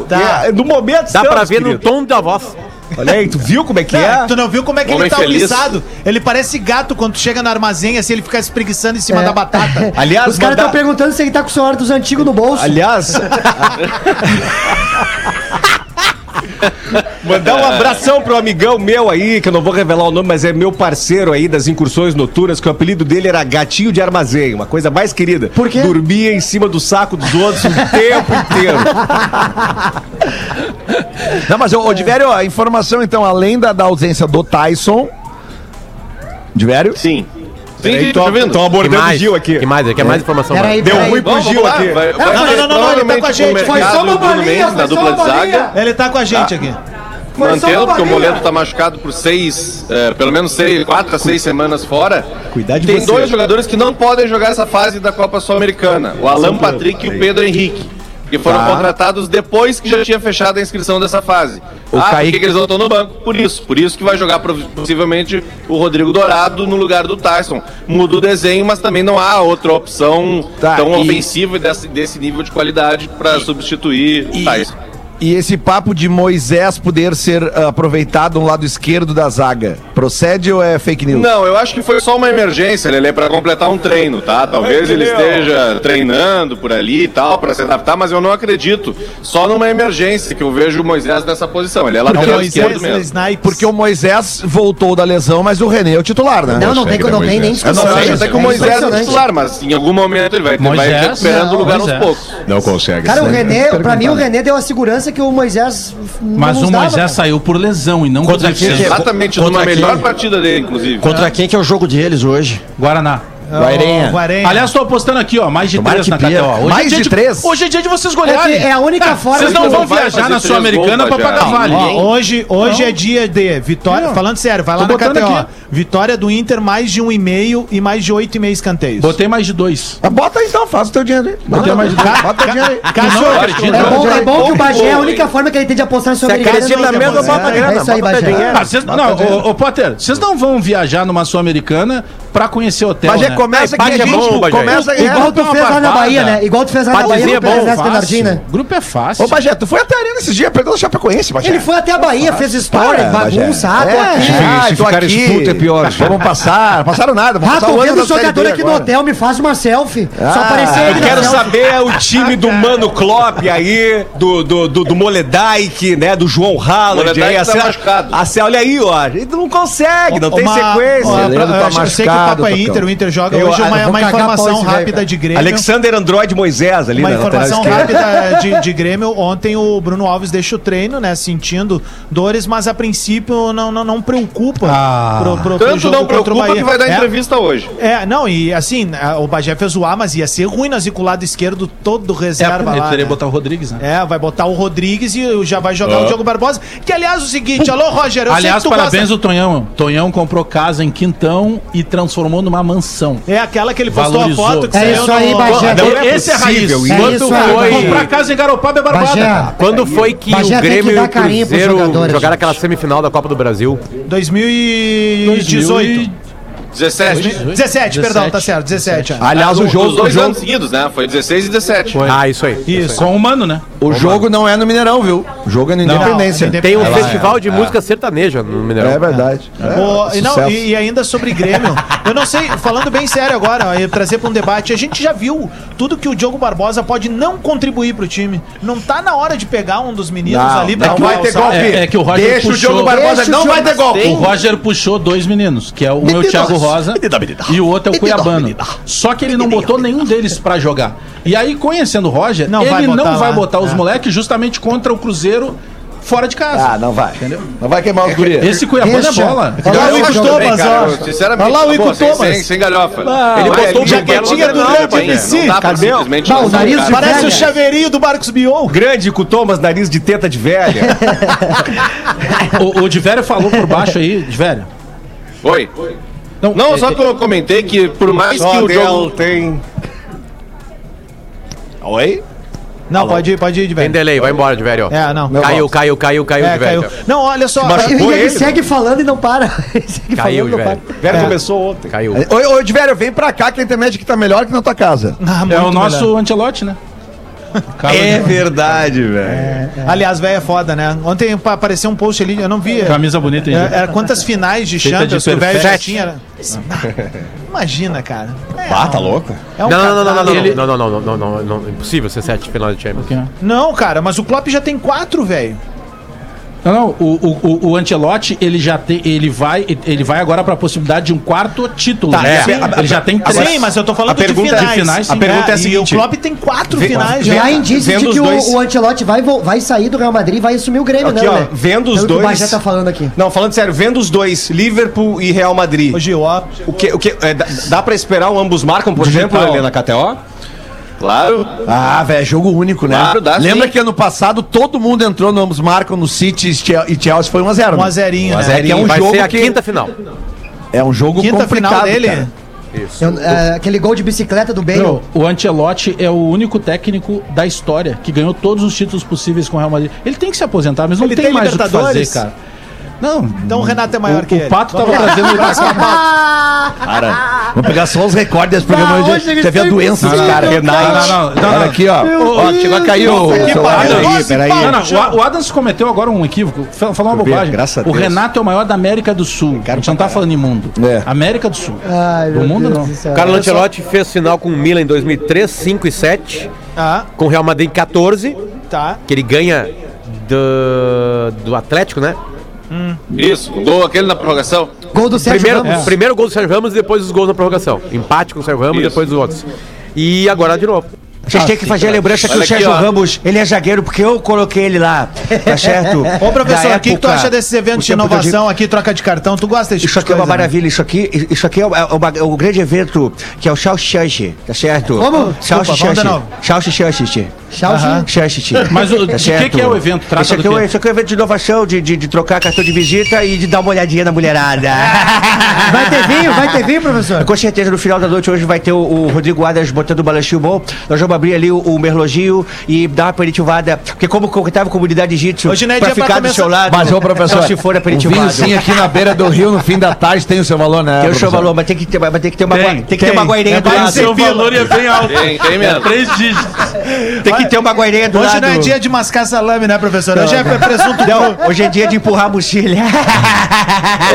Tá. É, no momento Dá pra estamos, ver no querido. tom da voz. Olha aí, tu viu como é que É, é? tu não viu como é que Homem ele tá feliz. urizado? Ele parece gato quando tu chega no armazém, assim, ele fica espreguiçando em cima É. da batata. Aliás, Os caras estão perguntando se ele tá com o celular dos antigos no bolso. Aliás. Mandar um abração pro amigão meu aí, que eu não vou revelar o nome, mas é meu parceiro aí das incursões noturnas, que o apelido dele era Gatinho de Armazém, uma coisa mais querida. Por quê? Dormia em cima do saco dos outros o tempo inteiro. Não, mas, ô, ô Divério, a informação, então, além da, da ausência do Tyson. Divério? Sim. Sim, sim, tô, ouvindo. tô Que abordando o? Gil aqui. Que mais? Quer mais informação. Peraí, Deu ruim pro Gil aqui. Não, não, não, não, ele tá com a gente. Foi só uma bolinha, da só dupla uma de zaga. Ele tá com a gente aqui. Foi só Mantendo, porque o. Moledo tá machucado por seis, é, pelo menos seis, quatro a seis semanas fora. Cuidar de Tem você. dois jogadores que não podem jogar essa fase da Copa Sul-Americana: o Alan Patrick e o Pedro Henrique. Que foram Tá. contratados depois que já tinha fechado a inscrição dessa fase. O ah, Kaique- por que, que eles não estão no banco? Por isso. Por isso que vai jogar possivelmente o Rodrigo Dourado no lugar do Tyson. Muda o desenho, mas também não há outra opção Tá, tão e- ofensiva desse, desse nível de qualidade para substituir E- o Tyson. E esse papo de Moisés poder ser ah, aproveitado no lado esquerdo da zaga. Procede ou é fake news? Não, eu acho que foi só uma emergência, Lele, para completar um treino, tá? Talvez ele esteja treinando por ali e tal, para se adaptar, mas eu não acredito. Só numa emergência que eu vejo o Moisés nessa posição. Ele é Porque lateral o esquerdo Moisés, mesmo. Snipes. Porque o Moisés voltou da lesão, mas o René é o titular, né? Não, não tem, não tem nem Eu discussão. não sei, Eu até que o É Moisés é impressionante. titular, mas em algum momento ele vai, vai Moisés, recuperando não, o lugar aos poucos. Não consegue. Cara, o. René, pra mim, o René deu a segurança que o Moisés. Mas o Moisés cara. saiu por lesão e não por Contra quem que é? Exatamente, Contra numa quem? melhor partida dele, inclusive. Contra quem que é o jogo deles hoje? Guaraná. Guairenha. Guarenha. Aliás, tô apostando aqui, ó, mais de Tomara três na. KTO. Hoje Mais é dia de três? Hoje é dia de vocês É, golearem. que é a única forma Vocês que não vão viajar na Sul-Americana pra pagar vale. Ó, hoje hoje é dia de vitória. Falando sério, vai lá Tô na botando KTO. aqui. Vitória do Inter, mais de um e meio e mais de oito e meio escanteios. Botei mais de dois. Ah, Bota aí então, faz o teu dinheiro aí. Botei mais de dois. Bota o dinheiro aí. Não acredito. É bom, é que o Bagé é a única forma que ele tem de apostar na Se Sul-Americana. acredita não mesmo, aposta. bota É grana, isso aí, bota Bagé. dinheiro. Ah, não, ô, ô, Potter, vocês não vão viajar numa Sul-Americana pra conhecer hotel, Mas né? é começa É, que a empate é gente bom, começa a Igual tu fez lá na Bahia, né? Igual tu fez lá na Bahia é bom, fácil. Bernardina. O grupo é fácil. Ô, Bagé, tu foi até a arena esses dias, perdeu o Chapecoense, Bagé. Ele foi até a Bahia, fez história, bagunça, ah, tô aqui. É, Se tô ficar aqui. é pior. Vamos passar, passaram nada. Ah, tô o vendo o jogador aqui no hotel, me faz uma selfie. Só Ah, aparecer Eu ele na quero saber o time do Mano Klopp aí, do, do, do, do Moledaik, né? Do João Haaland. Moledaik aí, tá machucado. olha aí, ó. Ele não consegue, não tem sequência. tá eu sei que o machucado, é Tocão. Inter, o Inter joga Eu- hoje ah, uma, uma informação velho, rápida de Grêmio. Alexander Android Moisés ali, Uma lateral informação rápida de, de Grêmio. Ontem o Bruno Alves deixa o treino, né? Sentindo dores, mas a princípio não, não, não preocupa Ah. pro, pro, pro Tanto jogo não o preocupa que vai dar É, entrevista hoje. É, não, e assim, a- o Bagé fez zoar, mas ia ser ruim nós ir com o lado esquerdo todo É, reserva ele lá. teria né? botar o Rodrigues, né? É, vai botar o Rodrigues e já vai jogar o Diogo Barbosa. Que aliás, o seguinte, alô, Roger, eu Aliás, sei que tu parabéns gosta... ao Tonhão. Tonhão comprou casa em Quintão e transformou numa mansão. É aquela que ele postou Valorizou. a foto que É saiu isso aí, Bagé. Não é Esse é raiz. É Quando foi comprar casa em Garopaba é barbada. Bagé. Quando foi que Bagé o tem que Grêmio e o Cruzeiro jogadores, jogaram gente. aquela semifinal da Copa do Brasil? 2018. 17. 17, perdão, tá certo, 17. é. Aliás, o Os jogo, o dois jogo, anos seguidos, né? Foi 16 e 17. Ah, isso aí. Isso. Com o Mano, né? O jogo não é no Mineirão, viu? O jogo é no Independência. Não, Tem um É lá, festival de música sertaneja no Mineirão. É verdade. É, O- e, não, e, e ainda sobre Grêmio, eu não sei, falando bem sério agora, ó, trazer para um debate, a gente já viu tudo que o Diogo Barbosa pode não contribuir pro time. Não tá na hora de pegar um dos meninos Não, ali pra não vai ter golpe. É, é que o Roger Deixa o puxou... Diogo Barbosa, o não vai ter golpe. O Roger puxou dois meninos, que é um é o Thiago Rosa e o outro é o Cuiabano. Só que ele não botou nenhum deles pra jogar. E aí, conhecendo o Roger, Não ele vai não vai lá. botar os É. moleques justamente contra o Cruzeiro fora de casa. Ah, não vai. Não vai queimar os gurias. Esse Deixa. é bola. Olha lá o Ico Thomas, ó. Sinceramente, Olha lá o Ico sem, Thomas. sem, sem galhofa. Ah, ele vai botou o jaquetinha do não, Grande MC, Não cadê? Bah, o nariz de Parece velha. o chaveirinho do Marcos Bion. Grande com Thomas, nariz de teta de velha. O, o Divério falou por baixo aí, Divério. Oi. Não, Não, é- só que eu comentei que por mais que o jogo... tem. Oi? Não, pode ir, pode ir, Tem velho. delay, vai embora, de velho. É, não. Caiu, caiu, caiu, caiu, É, de caiu. velho. Não, olha só. Ele ele, segue falando e não para. Ele segue Caiu, falando e não velho. Velho É. começou ontem. Caiu. Oi, ô, Diverio, vem pra cá que a internet aqui tá melhor que na tua casa. Ah, É o nosso melhor. Antelote, né? é verdade, velho. É, é. Aliás, velho é foda, né? Ontem apareceu um post ali, eu não vi. Camisa bonita, hein? Era, quantas finais de Champions que o velho já tinha. Imagina, cara. É, ah, tá louco? É um não, não, não, não, não, ele... não, não, não, não, não, não, não, impossível ser sete finais de Champions. Não, cara, mas o Klopp já tem quatro, velho. Não, não, o, o, o, o Ancelotti, ele já tem, ele vai, ele vai agora pra possibilidade de um quarto título. Tá, né? sim. ele já tem três. Sim, mas eu tô falando a pergunta- de finais. de finais, sim. A pergunta é a E seguinte. o Klopp tem quatro Vem- finais já. Já indício vendo de que dois- o, o Ancelotti vai, vai sair do Real Madrid e vai assumir o Grêmio, Aqui, né, ó, Lelê? vendo os Pelo que O dois- Bagé tá falando aqui. Não, falando sério, vendo os dois, Liverpool e Real Madrid. Gil, ó. O que, o que, é, dá, pra esperar um ambos marcam, por exemplo, Digital. Lelê, na KTO? Claro. Ah, velho, jogo único, né? Claro, dá Lembra sim. que ano passado todo mundo entrou no ambos marcam no City e Chel- Chelsea foi 1x0. Um a zerinho, né? É que é um Vai jogo ser a que- quinta final. É um jogo Quinta complicado, final dele. cara. Eu- é, aquele gol de bicicleta do Bale. Meu, o Ancelotti é o único técnico da história que ganhou todos os títulos possíveis com o Real Madrid. Ele tem que se aposentar, mas não Ele tem, tem mais o que fazer, Libertadores? cara. Não. Então o Renato é maior o, que o ele. Pato tava Vamos lá. trazendo pauta. Cara, vamos pegar só os recordes desse programa hoje. Já vi a doença dos possível, caras. Não, não, não, não, Olha não. aqui, ó. Ó, chegou a cair o. O. Peraí, Peraí, o, o Adams cometeu agora um equívoco, fa- falou uma bobagem. graças a o. Renato é o maior da América do Sul. a gente não tá falando em mundo. É. América do Sul. Do mundo, não. do céu. Carlo Ancelotti fez final com o Milan em 2003, 5 e 7. Ah, Com o Real Madrid em 14, tá. que ele ganha do, do Atlético, né? Isso, gol aquele na prorrogação. Gol do Sérgio Primeiro, Ramos. primeiro gol do Sérgio Ramos e depois os gols na prorrogação. Empate com o Sérgio Ramos e Isso. depois os outros. E agora de novo. Vocês têm que fazer a lembrança que o Sérgio. Ramos, ele é zagueiro porque eu coloquei ele lá, tá certo? Ô, professor, o que, tu acha desses eventos de inovação aqui, troca de cartão? Tu gosta desse Isso aqui é uma né? maravilha, isso aqui, isso aqui é, o- é uma- é grande evento que é o Charles Church, tá certo? Como? Church. Aham. Church. Mas o- de que é o evento? Trata isso, aqui do é, isso aqui é um evento de inovação, de, de, de trocar cartão de visita e de dar uma olhadinha na mulherada. Vai ter vinho? Vai ter vinho, professor? Com certeza, no final da noite hoje vai ter o, o Rodrigo Adas botando o balanchinho bom. Nós vamos abrir ali o, o merloginho e dar uma aperitivada. Porque como contava comunidade jiu-jitsu, Hoje não é pra dia pra ficar do começar- seu lado, Mas, ô, professor, se for o aperitivado. vinhozinho aqui na beira do rio no fim da tarde tem o seu valor, né? Tem o seu valor, mas tem que ter, mas tem que ter uma, Tem, tem que tem. ter uma guairinha É do lado. seu valor é bem alto. Tem, tem mesmo. Três dígitos. Tem que ter uma guairinha do Hoje lado. não é dia de mascar salame, né, professor? Hoje é presunto. Não, hoje é dia de empurrar a mochila.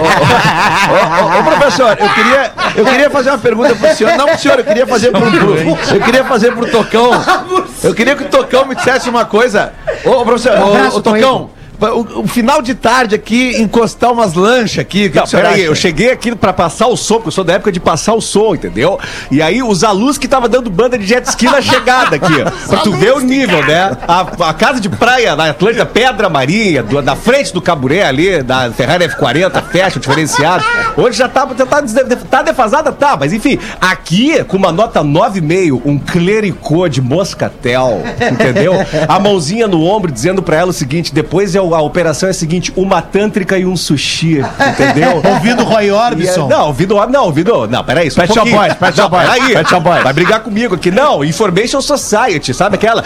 Ô, ô, ô, professor, eu queria, eu queria fazer uma pergunta pro senhor. Não pro senhor, eu queria fazer pro, pro- eu queria fazer pro Tocão. Eu queria que o Tocão me dissesse uma coisa. Ô, professor, ô, ô, Tocão, o, o final de tarde aqui, encostar umas lanchas aqui. o que Não, que o peraí, eu cheguei aqui pra passar o som, porque eu sou da época de passar o som, entendeu? E aí os alunos que tava dando banda de jet ski na chegada aqui. Pra tu ver o nível, né? A, a casa de praia na Atlântida, Pedra Marinha, do, da frente do Caburé ali, da Ferrari F40, fecha, diferenciado. Hoje já tá, já tá, tá defasada, tá, mas enfim, aqui com uma nota 9,5, um clericô de moscatel, entendeu? A mãozinha no ombro dizendo pra ela o seguinte: depois é o- a operação é a seguinte, uma tântrica e um sushi, entendeu? Ouvindo Roy Orbison. Não, ouvido, não, ouvido, não, peraí, só um Pet Shop pouquinho. Boys, Pet Shop Boys, peraí, Pet Shop Boys. vai brigar comigo aqui. Não, Information Society, sabe aquela?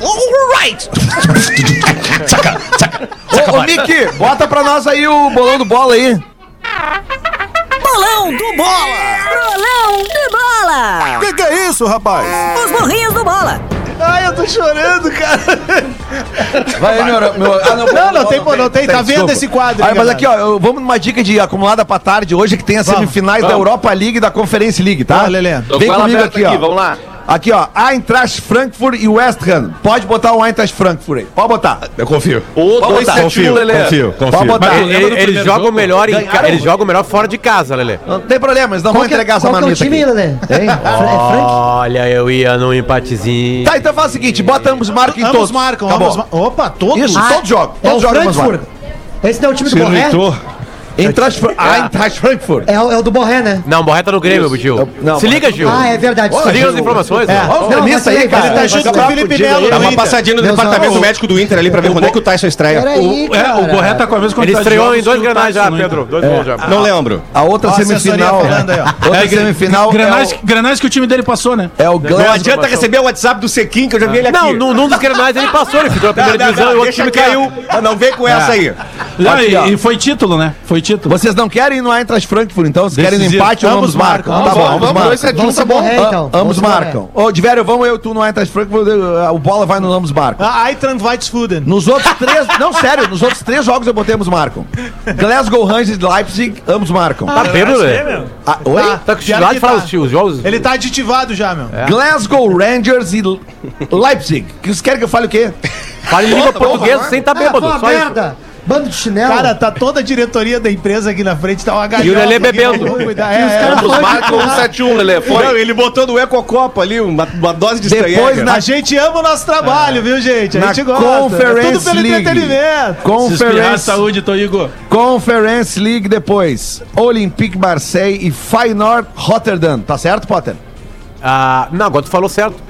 Alright! Ô, ô, Mickey, bota pra nós aí o bolão do bola aí. Bolão do Bola! Bolão do Bola! Que que é isso, rapaz? Os morrinhos do Bola! Ai, eu tô chorando, cara. Vai aí, meu. meu ah, Não, não tem, não tem. Tá vendo esse quadro? Aí, aí, mas aqui, ó, eu- vamos numa dica de acumulada pra tarde hoje, que tem as Vamos, semifinais da vamos. Europa League e da Conference League, tá? Tô Vem comigo aberta aqui, ó. vamos lá. Aqui, ó, Eintracht Frankfurt e West Ham. Pode botar o Eintracht Frankfurt aí. Pode botar. Eu confio. O Pode botar. 271, Lelê. Confio, Pode confio. botar. Mas- Ele- jogam jogo? melhor em ca- eles jogam melhor fora de casa, Lelê. Não tem problema, eles não Qual vão que é- entregar essa qual que é o marmita time, aqui. Lelê? Hein? Fra- É Frank? Olha, eu ia num empatezinho. Tá, então faz o seguinte, bota ambos marcam em Ambos todos. marcam, marcam. Opa, todos? Isso, Ah, todos jogam. É Todos jogam ambos Frankfurt. Esse não é o time do Borré? Eintracht Fra- Eintracht Frankfurt. É, o- é o do Borré, né? Não, Borré tá no Grêmio, Gil. não, Se liga, Gil. Ah, é verdade. Se liga nas informações. É. né? Não, mas aí, ele cara. Ele tá junto com o Felipe Melo. Dá uma passadinha no departamento médico do Inter ali pra ver quando é que o Tyson estreia. Peraí, O, é, o Borré tá com a mesma Ele quantidade estreou em dois que o granais já, Pedro. Dois gols já. Não lembro. A outra Ó, semifinal. ó. Outra É, semifinal Granais, é granais que o time dele passou, né? o, é o Não Glasgow. adianta receber o WhatsApp do Sequim, que eu já vi ele aqui. Não, num, num dos granais ele passou, ele ficou na primeira Não, divisão e o outro deixa time caiu. Ah, Não vem com essa aí. Não, e, ó. e foi título, né? Foi título. Vocês não querem ir no Eintracht Frankfurt, então? Vocês querem no empate ou Ambos ambos marcam? marcam. Tá bom, Vamos, ambos vamos, marcam. 271 Vamos tá bom. Borré, Ah, então. ambos Vamos marcam. Ô, Divério, vamos eu e tu no Eintracht Frankfurt, o bola vai no ambos marcam. Ah, Eintracht Weizfuden. Nos outros três, não, sério, nos outros três jogos eu botei ambos marcam. Glasgow Rangers e Leipzig, ambos marcam. Tá bêbado? Ah, oi? Tá. Tá com dificuldade que de falar tá. os, os jogos? Ele tá aditivado já, meu. Glasgow Rangers e Leipzig. Que vocês querem que eu fale o quê? Fala em língua portuguesa sem tá Ah, bêbado, só isso. Bando de chinelo. Cara, tá toda a diretoria da empresa aqui na frente, tá uma galhofa. E o Lelê aqui, bebendo. cuidar. E os É, caras é. Ambos marcam 171, Lelê. Não, Foi. ele botou no Ecocopo ali, uma, uma dose de Depois na- A gente ama o nosso trabalho, viu, gente? A Na gente gosta. Conference é tudo pelo League. entretenimento. Conference, saúde, tô Igor. Conference League depois. Olympique Marseille e Feyenoord Rotterdam. Tá certo, Potter? Ah, não, agora tu falou certo.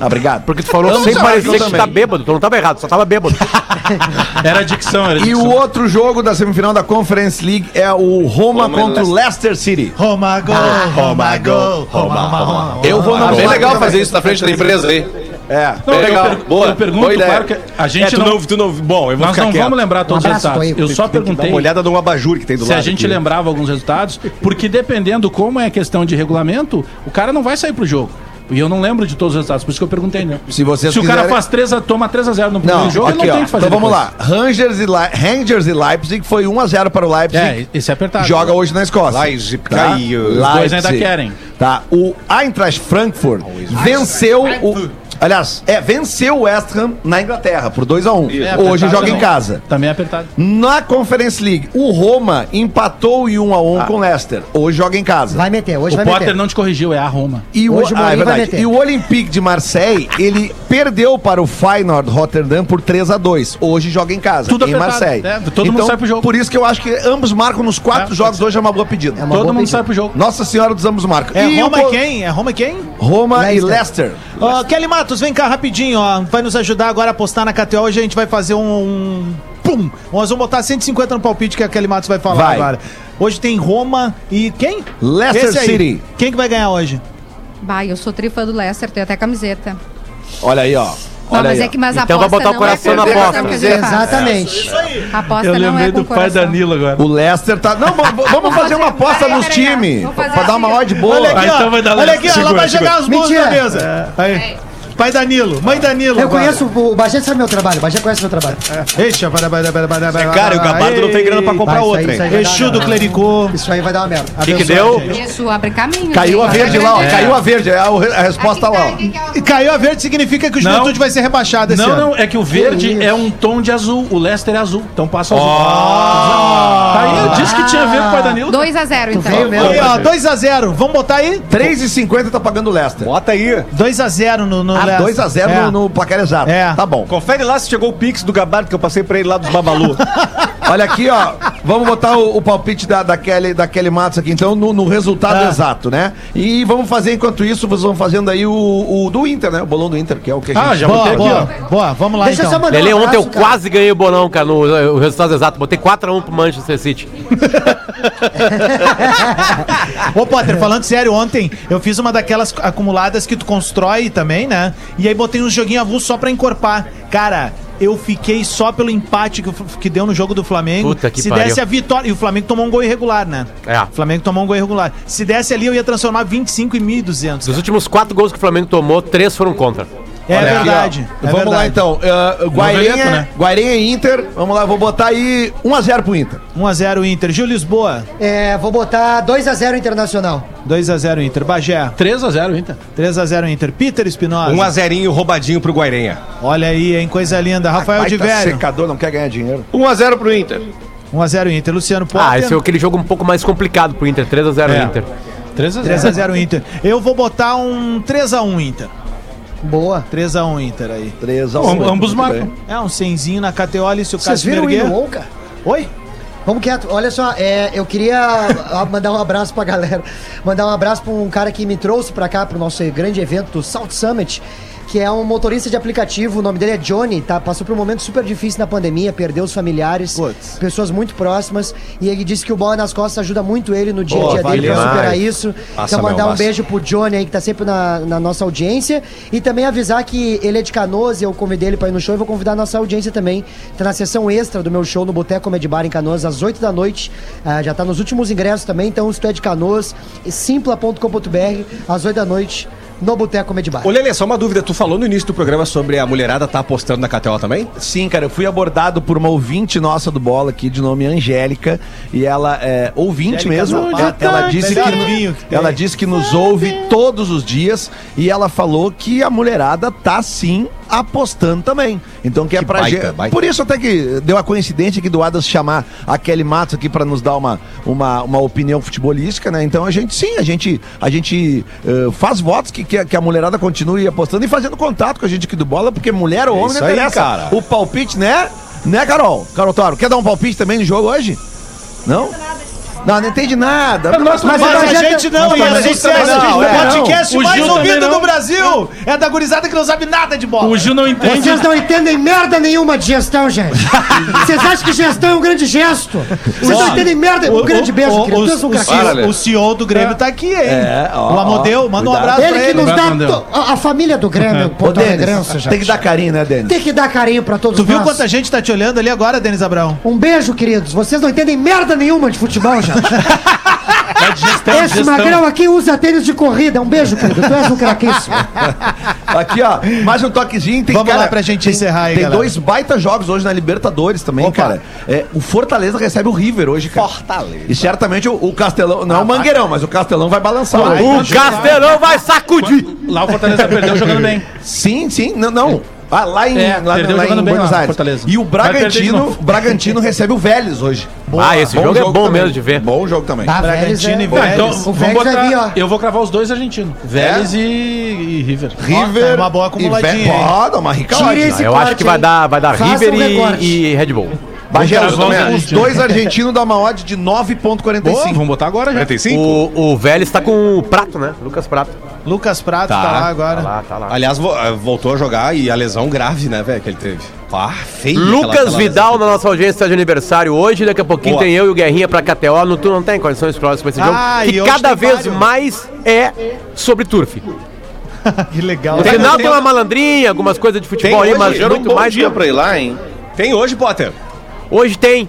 Ah, obrigado. Porque tu falou sem parecer que tá bêbado. Tu não tava errado, só tava bêbado. Era dicção, era E dicção. o outro jogo da semifinal da Conference League é o Roma Roma contra o Leicester City. Roma, gol, Roma, gol, Roma, Roma, Roma. Eu vou Ah, no bem Roma legal fazer isso na frente da empresa aí. É. Não, eu, Legal, per- boa, eu pergunto, boa ideia. claro que a gente É, não, não, tu não. Bom, eu vou nós ficar não quieto. vamos lembrar todos Um os resultados. Toigo. Eu só perguntei uma olhada no abajur que tem do se lado. a gente aqui. lembrava alguns resultados, porque dependendo como é questão de regulamento, o cara não vai sair pro jogo. E eu não lembro de todos os resultados, por isso que eu perguntei, né? Se vocês Se o cara quiserem- faz 3 a, toma 3x0 no primeiro Não, jogo, aqui, ele não ó. tem o que fazer. Então vamos depois. lá. Rangers e, Le... Rangers e Leipzig foi 1x0 para o Leipzig. É, esse é apertado. Joga hoje na Escócia. Leipzig Tá? caiu. Os dois Leipzig. ainda querem. Tá. O Eintracht Frankfurt venceu o. Aliás, é, venceu o West Ham na Inglaterra por 2x1. É Hoje joga em casa. Também é apertado. Na Conference League, o Roma empatou em 1x1 com o Leicester. Hoje joga em casa. Vai meter, hoje O vai Potter meter. não te corrigiu, é a Roma. E o, Hoje o ah, é verdade. meter. E o Olympique de Marseille, ele perdeu para o Feyenoord Rotterdam por 3 a 2 Hoje joga em casa, Tudo em Marseille. é, todo mundo sai pro jogo. Por isso que eu acho que ambos marcam nos quatro É, jogos. Hoje é uma boa pedida. É uma Todo boa mundo pedida. sai pro jogo. Nossa Senhora dos ambos marcam. É E o Roma e quem? É Roma e quem? Roma e Leicester. Leicester. Ó, Kelly Matos, vem cá rapidinho, ó. Vai nos ajudar agora a apostar na KTO. Hoje a gente vai fazer um. um pum! Nós vamos botar 150 no palpite que a Kelly Matos vai falar Vai. agora. Hoje tem Roma e quem? Leicester. City. Quem que vai ganhar hoje? Bah, eu sou trifã do Leicester, tenho até camiseta. Olha aí, ó. Não, Olha mas aí, é que mas a Então vai aposta botar o não coração é na aposta. coração, quer dizer, Exatamente. A aposta Eu não é lembrei com do pai coração. Danilo agora. O Leicester tá. Não, vamos, fazer uma aposta nos times. Pra dar uma assim. odd boa. Olha aqui, ó. então vai dar Olha aqui, ó. Ela vai jogar as mãos na mesa. Aí. Pai Danilo, mãe Danilo. Eu agora. conheço, o Bagé sabe meu trabalho, o Bagé conhece meu trabalho. Eixa, vai, vai, vai, vai, vai, vai, Cara, o Gabardo não tem grana pra comprar outra, hein? Exu do. Clericô. Isso aí vai dar uma merda. O que, que deu? Isso abre caminho. Caiu a verde lá, ó. É. Caiu a verde. É a, a resposta lá, ó. E caiu a verde significa que o Não. Juventude vai ser rebaixado esse Não, ano. não, é que o verde é um tom de azul, o Leicester é azul, então passa azul. Tá aí, eu disse que tinha a ver com o pai Danilo. 2x0, então. veio mesmo. Aí, ó, 2x0. Vamos botar aí? 3,50 tá pagando o Leicester. Bota aí. 2x0 no, no Ah, Leicester. 2x0 É. no, no placar exato. É. Tá bom. Confere lá se chegou o Pix do Gabardo que eu passei pra ele lá dos Babalu. Olha aqui, ó. Vamos botar o, o palpite da, da, Kelly, da Kelly Matos aqui, então, no, no resultado Ah. exato, né? E vamos fazer, enquanto isso, vocês vão fazendo aí o, o do Inter, né? O bolão do Inter, que é o que a gente... Ah, já Boa, botei aqui, boa, ó. boa. Vamos lá, Deixa eu então. só mandar Lele, um ontem eu cara. quase ganhei o bolão, cara, no o resultado exato. Botei 4x1 pro Manchester City. Ô, Potter, falando sério, ontem eu fiz uma daquelas acumuladas que tu constrói também, né? E aí botei um joguinho avulso só pra encorpar. Cara, eu fiquei só pelo empate que, que deu no jogo do Flamengo. Puta que Se pariu. desse a vitória. E o Flamengo tomou um gol irregular, né? É. O Flamengo tomou um gol irregular. Se desse ali, eu ia transformar 25 em 1.200. Dos últimos quatro gols que o Flamengo tomou, três foram contra. É Olha aqui, verdade. ó. é Vamos lá, verdade. então. Uh, Noveleto, né? E Inter. Vamos lá, vou botar aí 1x0 pro Inter. 1x0 Inter. Gil Lisboa, É, vou botar 2x0 Internacional. 2x0 Inter. Bagé, 3x0 Inter. 3x0 Inter. Peter Espinosa. 1x0 roubadinho pro Guairenha. Olha aí, hein? Coisa linda. Rafael de Velho. secador, não quer ganhar dinheiro. 1x0 pro Inter. 1x0 Inter. Luciano Potter. Ah, esse é aquele jogo um pouco mais complicado pro Inter. 3x0 É. Inter. 3x0. 3x0 Inter. Eu vou botar um 3x1 Inter. Boa. 3x1 Inter aí. 3x1. Am- ambos marcam. É um 100zinho na KTO ali, se o Vocês Cássio viram o cara? Oi? Vamos quieto. Olha só, é, eu queria mandar um abraço pra galera. Mandar um abraço pra um cara que me trouxe pra cá, pro nosso grande evento do South Summit, que é um motorista de aplicativo. O nome dele é Johnny, tá? Passou por um momento super difícil na pandemia, perdeu os familiares, Putz. pessoas muito próximas. E ele disse que o Bola nas Costas ajuda muito ele no dia a dia dele pra superar isso. Passa, então, mandar meu, um beijo pro Johnny aí, que tá sempre na, na nossa audiência. E também avisar que ele é de Canoas e eu convidei ele pra ir no show. E vou convidar a nossa audiência também. Tá na sessão extra do meu show no Boteco Comedy Bar em Canoas, às 8 da noite. Ah, já tá nos últimos ingressos também. Então, se tu é de Canoas, simpla.com.br, às 8 da noite, no Boteco Comedy Bar. Ô, Lelê, só uma dúvida. Tu falou no início do programa sobre a mulherada tá apostando na KTO também? Sim, cara, eu fui abordado por uma ouvinte nossa do Bola aqui, de nome Angélica, e ela é ouvinte Angélica mesmo. Ela, ela disse que, vinho ela disse que nos ouve todos os dias e ela falou que a mulherada tá sim apostando também. Então que é Que pra baita, gente. baita. Por isso até que deu a coincidência aqui do Adas chamar a Kelly Matos aqui pra nos dar uma, uma, uma opinião futebolística, né? Então a gente sim, a gente a gente eh, faz votos que, que, a- que a mulherada continue apostando e fazendo contato com a gente aqui do Bola, porque mulher ou homem Isso não aí, interessa. cara. O palpite, né? Né, Carol? Carol Toro, quer dar um palpite também no jogo hoje? Não? Não, não entende nada. Nós Mas, Mas a a gente não, e a Mas gente isso também é não, o é. podcast O mais ouvido não. do Brasil. É da gurizada que não sabe nada de bola. O Gil não entende. Vocês não entendem merda nenhuma de gestão, gente. Vocês acham que gestão é um grande gesto? Vocês não entendem merda. Um grande beijo, o, querido. o, Deus, o, craque. CEO, o CEO do Grêmio tá aqui, hein? É, ó, o Amodeu, manda um abraço pra Ele que ele. nos dá. Abraço, to- A, família do Grêmio, Ô, Porto Denis, Alegrense, gente. tem que dar carinho, né, Denis? Tem que dar carinho pra todos Tu viu nós. quanta gente tá te olhando ali agora, Denis Abrão? Um beijo, queridos. Vocês não entendem merda nenhuma de futebol, gente. É gestão, Esse gestão. magrão aqui usa tênis de corrida. Um beijo, querido. Tu és um craquíssimo. Aqui, ó, mais um toquezinho. Tem, Vamos lá pra gente encerrar aí, Tem galera. dois baita jogos hoje na Libertadores também, Opa. cara. É, o Fortaleza recebe o River hoje, cara. Fortaleza. E certamente o, o Castelão, não é o Mangueirão, mas o Castelão vai balançar. hoje. O Castelão vai sacudir. Lá o Fortaleza perdeu jogando bem. Sim, sim, não, não. Ah, lá em, É, lá, perdeu lá jogando em bem Buenos lá, Aires. Fortaleza. E o Bragantino. Bragantino recebe o Vélez hoje. Ah, esse jogo é bom também. mesmo de ver. Bom jogo também. Tá, Bragantino é- e Tá, Vélez. então, O vamos Vélez vai vir, ó. botar. Eu vou cravar os dois argentinos. Vélez e, e River. River. é uma boa acumuladinha, e dá uma rica Tire ótima. esse Eu acho que vai hein? dar, vai dar Faça River um e, e Red Bull. Bagé, Vamos os os os dois argentinos dão uma odd de Boa, 9.45. vamos botar agora já. 45? O, o Vélez tá com o Prato, né? Lucas Prato. Lucas Prato tá, Tá. lá Tá agora. lá, tá lá. Aliás, vo- eh, voltou a jogar e a lesão grave, né, velho, que ele teve. Pá, feio. Lucas Vidal na nossa audiência está de aniversário hoje. Daqui a pouquinho Boa. tem eu e o Guerrinha pra KTO. No Tu não tem condições próximas pra esse jogo. Ah, que e hoje cada tem vez vários. mais é sobre turf. que legal. No final tem uma malandrinha, algumas coisas de futebol aí, Hoje mas era um muito bom mais. dia pra ir lá, hein? Tem hoje, Potter? Hoje tem.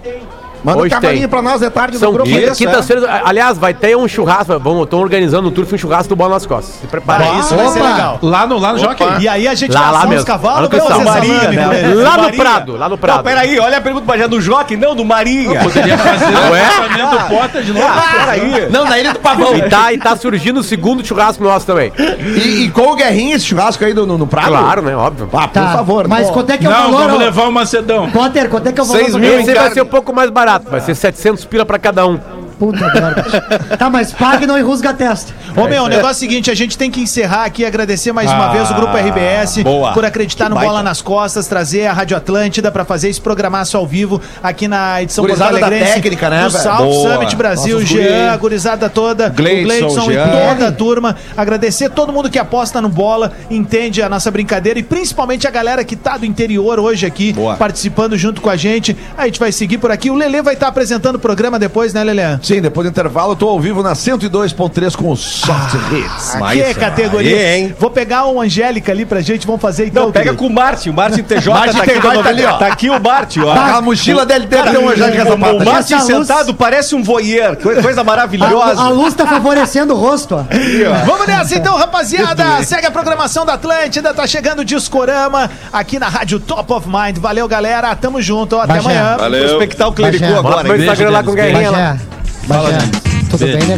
Manda um Hoje cavalinho tem. pra nós de tarde São no grupo. quinta- Isso, quintas-feiras. Aliás, vai ter um churrasco. Vamos, estão organizando no turf um churrasco do Bola nas Costas. Se prepara. Ah, isso vai ser legal. Lá no, lá no Jockey. E aí a gente Lá, vai lá uns mesmo. Lá cavalos, no Maria, né? ele. Lá no. Prado, lá no Prado. Não, peraí, olha a pergunta pra já do Jockey, não, do Marinha. Poderia fazer o Ué? lançamento do Potter de novo. peraí. Não, na Ilha do Pavão. E tá, e tá surgindo o segundo churrasco nosso também. E, e com o Guerrinha, esse churrasco aí no, no, no prato? Claro, né? Óbvio. Ah, por Tá, favor. Mas quanto é que é o Não, vamos levar o Macedão. Potter, quanto é que é o valor? Seis do- mil em Esse vai ser um pouco mais barato. Vai ser 700 pila pra cada um. Puta merda. Tá, mas pague e não enrusga a testa. Ô meu, o negócio é o seguinte, a gente tem que encerrar aqui, agradecer mais uma Ah, vez o Grupo RBS boa. por acreditar Que no baita. Bola nas Costas, trazer a Rádio Atlântida pra fazer esse programaço ao vivo aqui na edição Gurizada da técnica, né, do velho? South Boa. Summit Brasil, Nossos Jean, a gurizada toda, Gleidson, o Gleidson e Jean. toda a turma. Agradecer todo mundo que aposta no bola, entende a nossa brincadeira e principalmente a galera que tá do interior hoje aqui, Boa. participando junto com a gente. A gente vai seguir por aqui. O Lelê vai estar apresentando o programa depois, né, Lelê? Sim, depois do intervalo, eu tô ao vivo na 102.3 com o Soft Hits. Que Mas, categoria. aí, hein? Vou pegar um Angélica ali pra gente, vamos fazer então. Não, pega querido. com o Martin, o Martin TJ Martin tá aqui, TJ tá ali, ó. Tá aqui o Martin, ó. Aquela mochila dele ter um Angélica o, Zapata. o Martin Essa luz- sentado parece um voyeur, co- coisa A, maravilhosa. a luz tá favorecendo o rosto, ó. Vamos nessa então, rapaziada. Segue a programação da Atlântida. Tá chegando o Discorama aqui na Rádio Top of Mind. Valeu, galera. Tamo junto. Até Bagé. amanhã. Valeu. Prospectar o clericô agora. pro meu? Instagram lá com o Guerrinha lá. Bagé. Bagé. Tudo bem, negrão?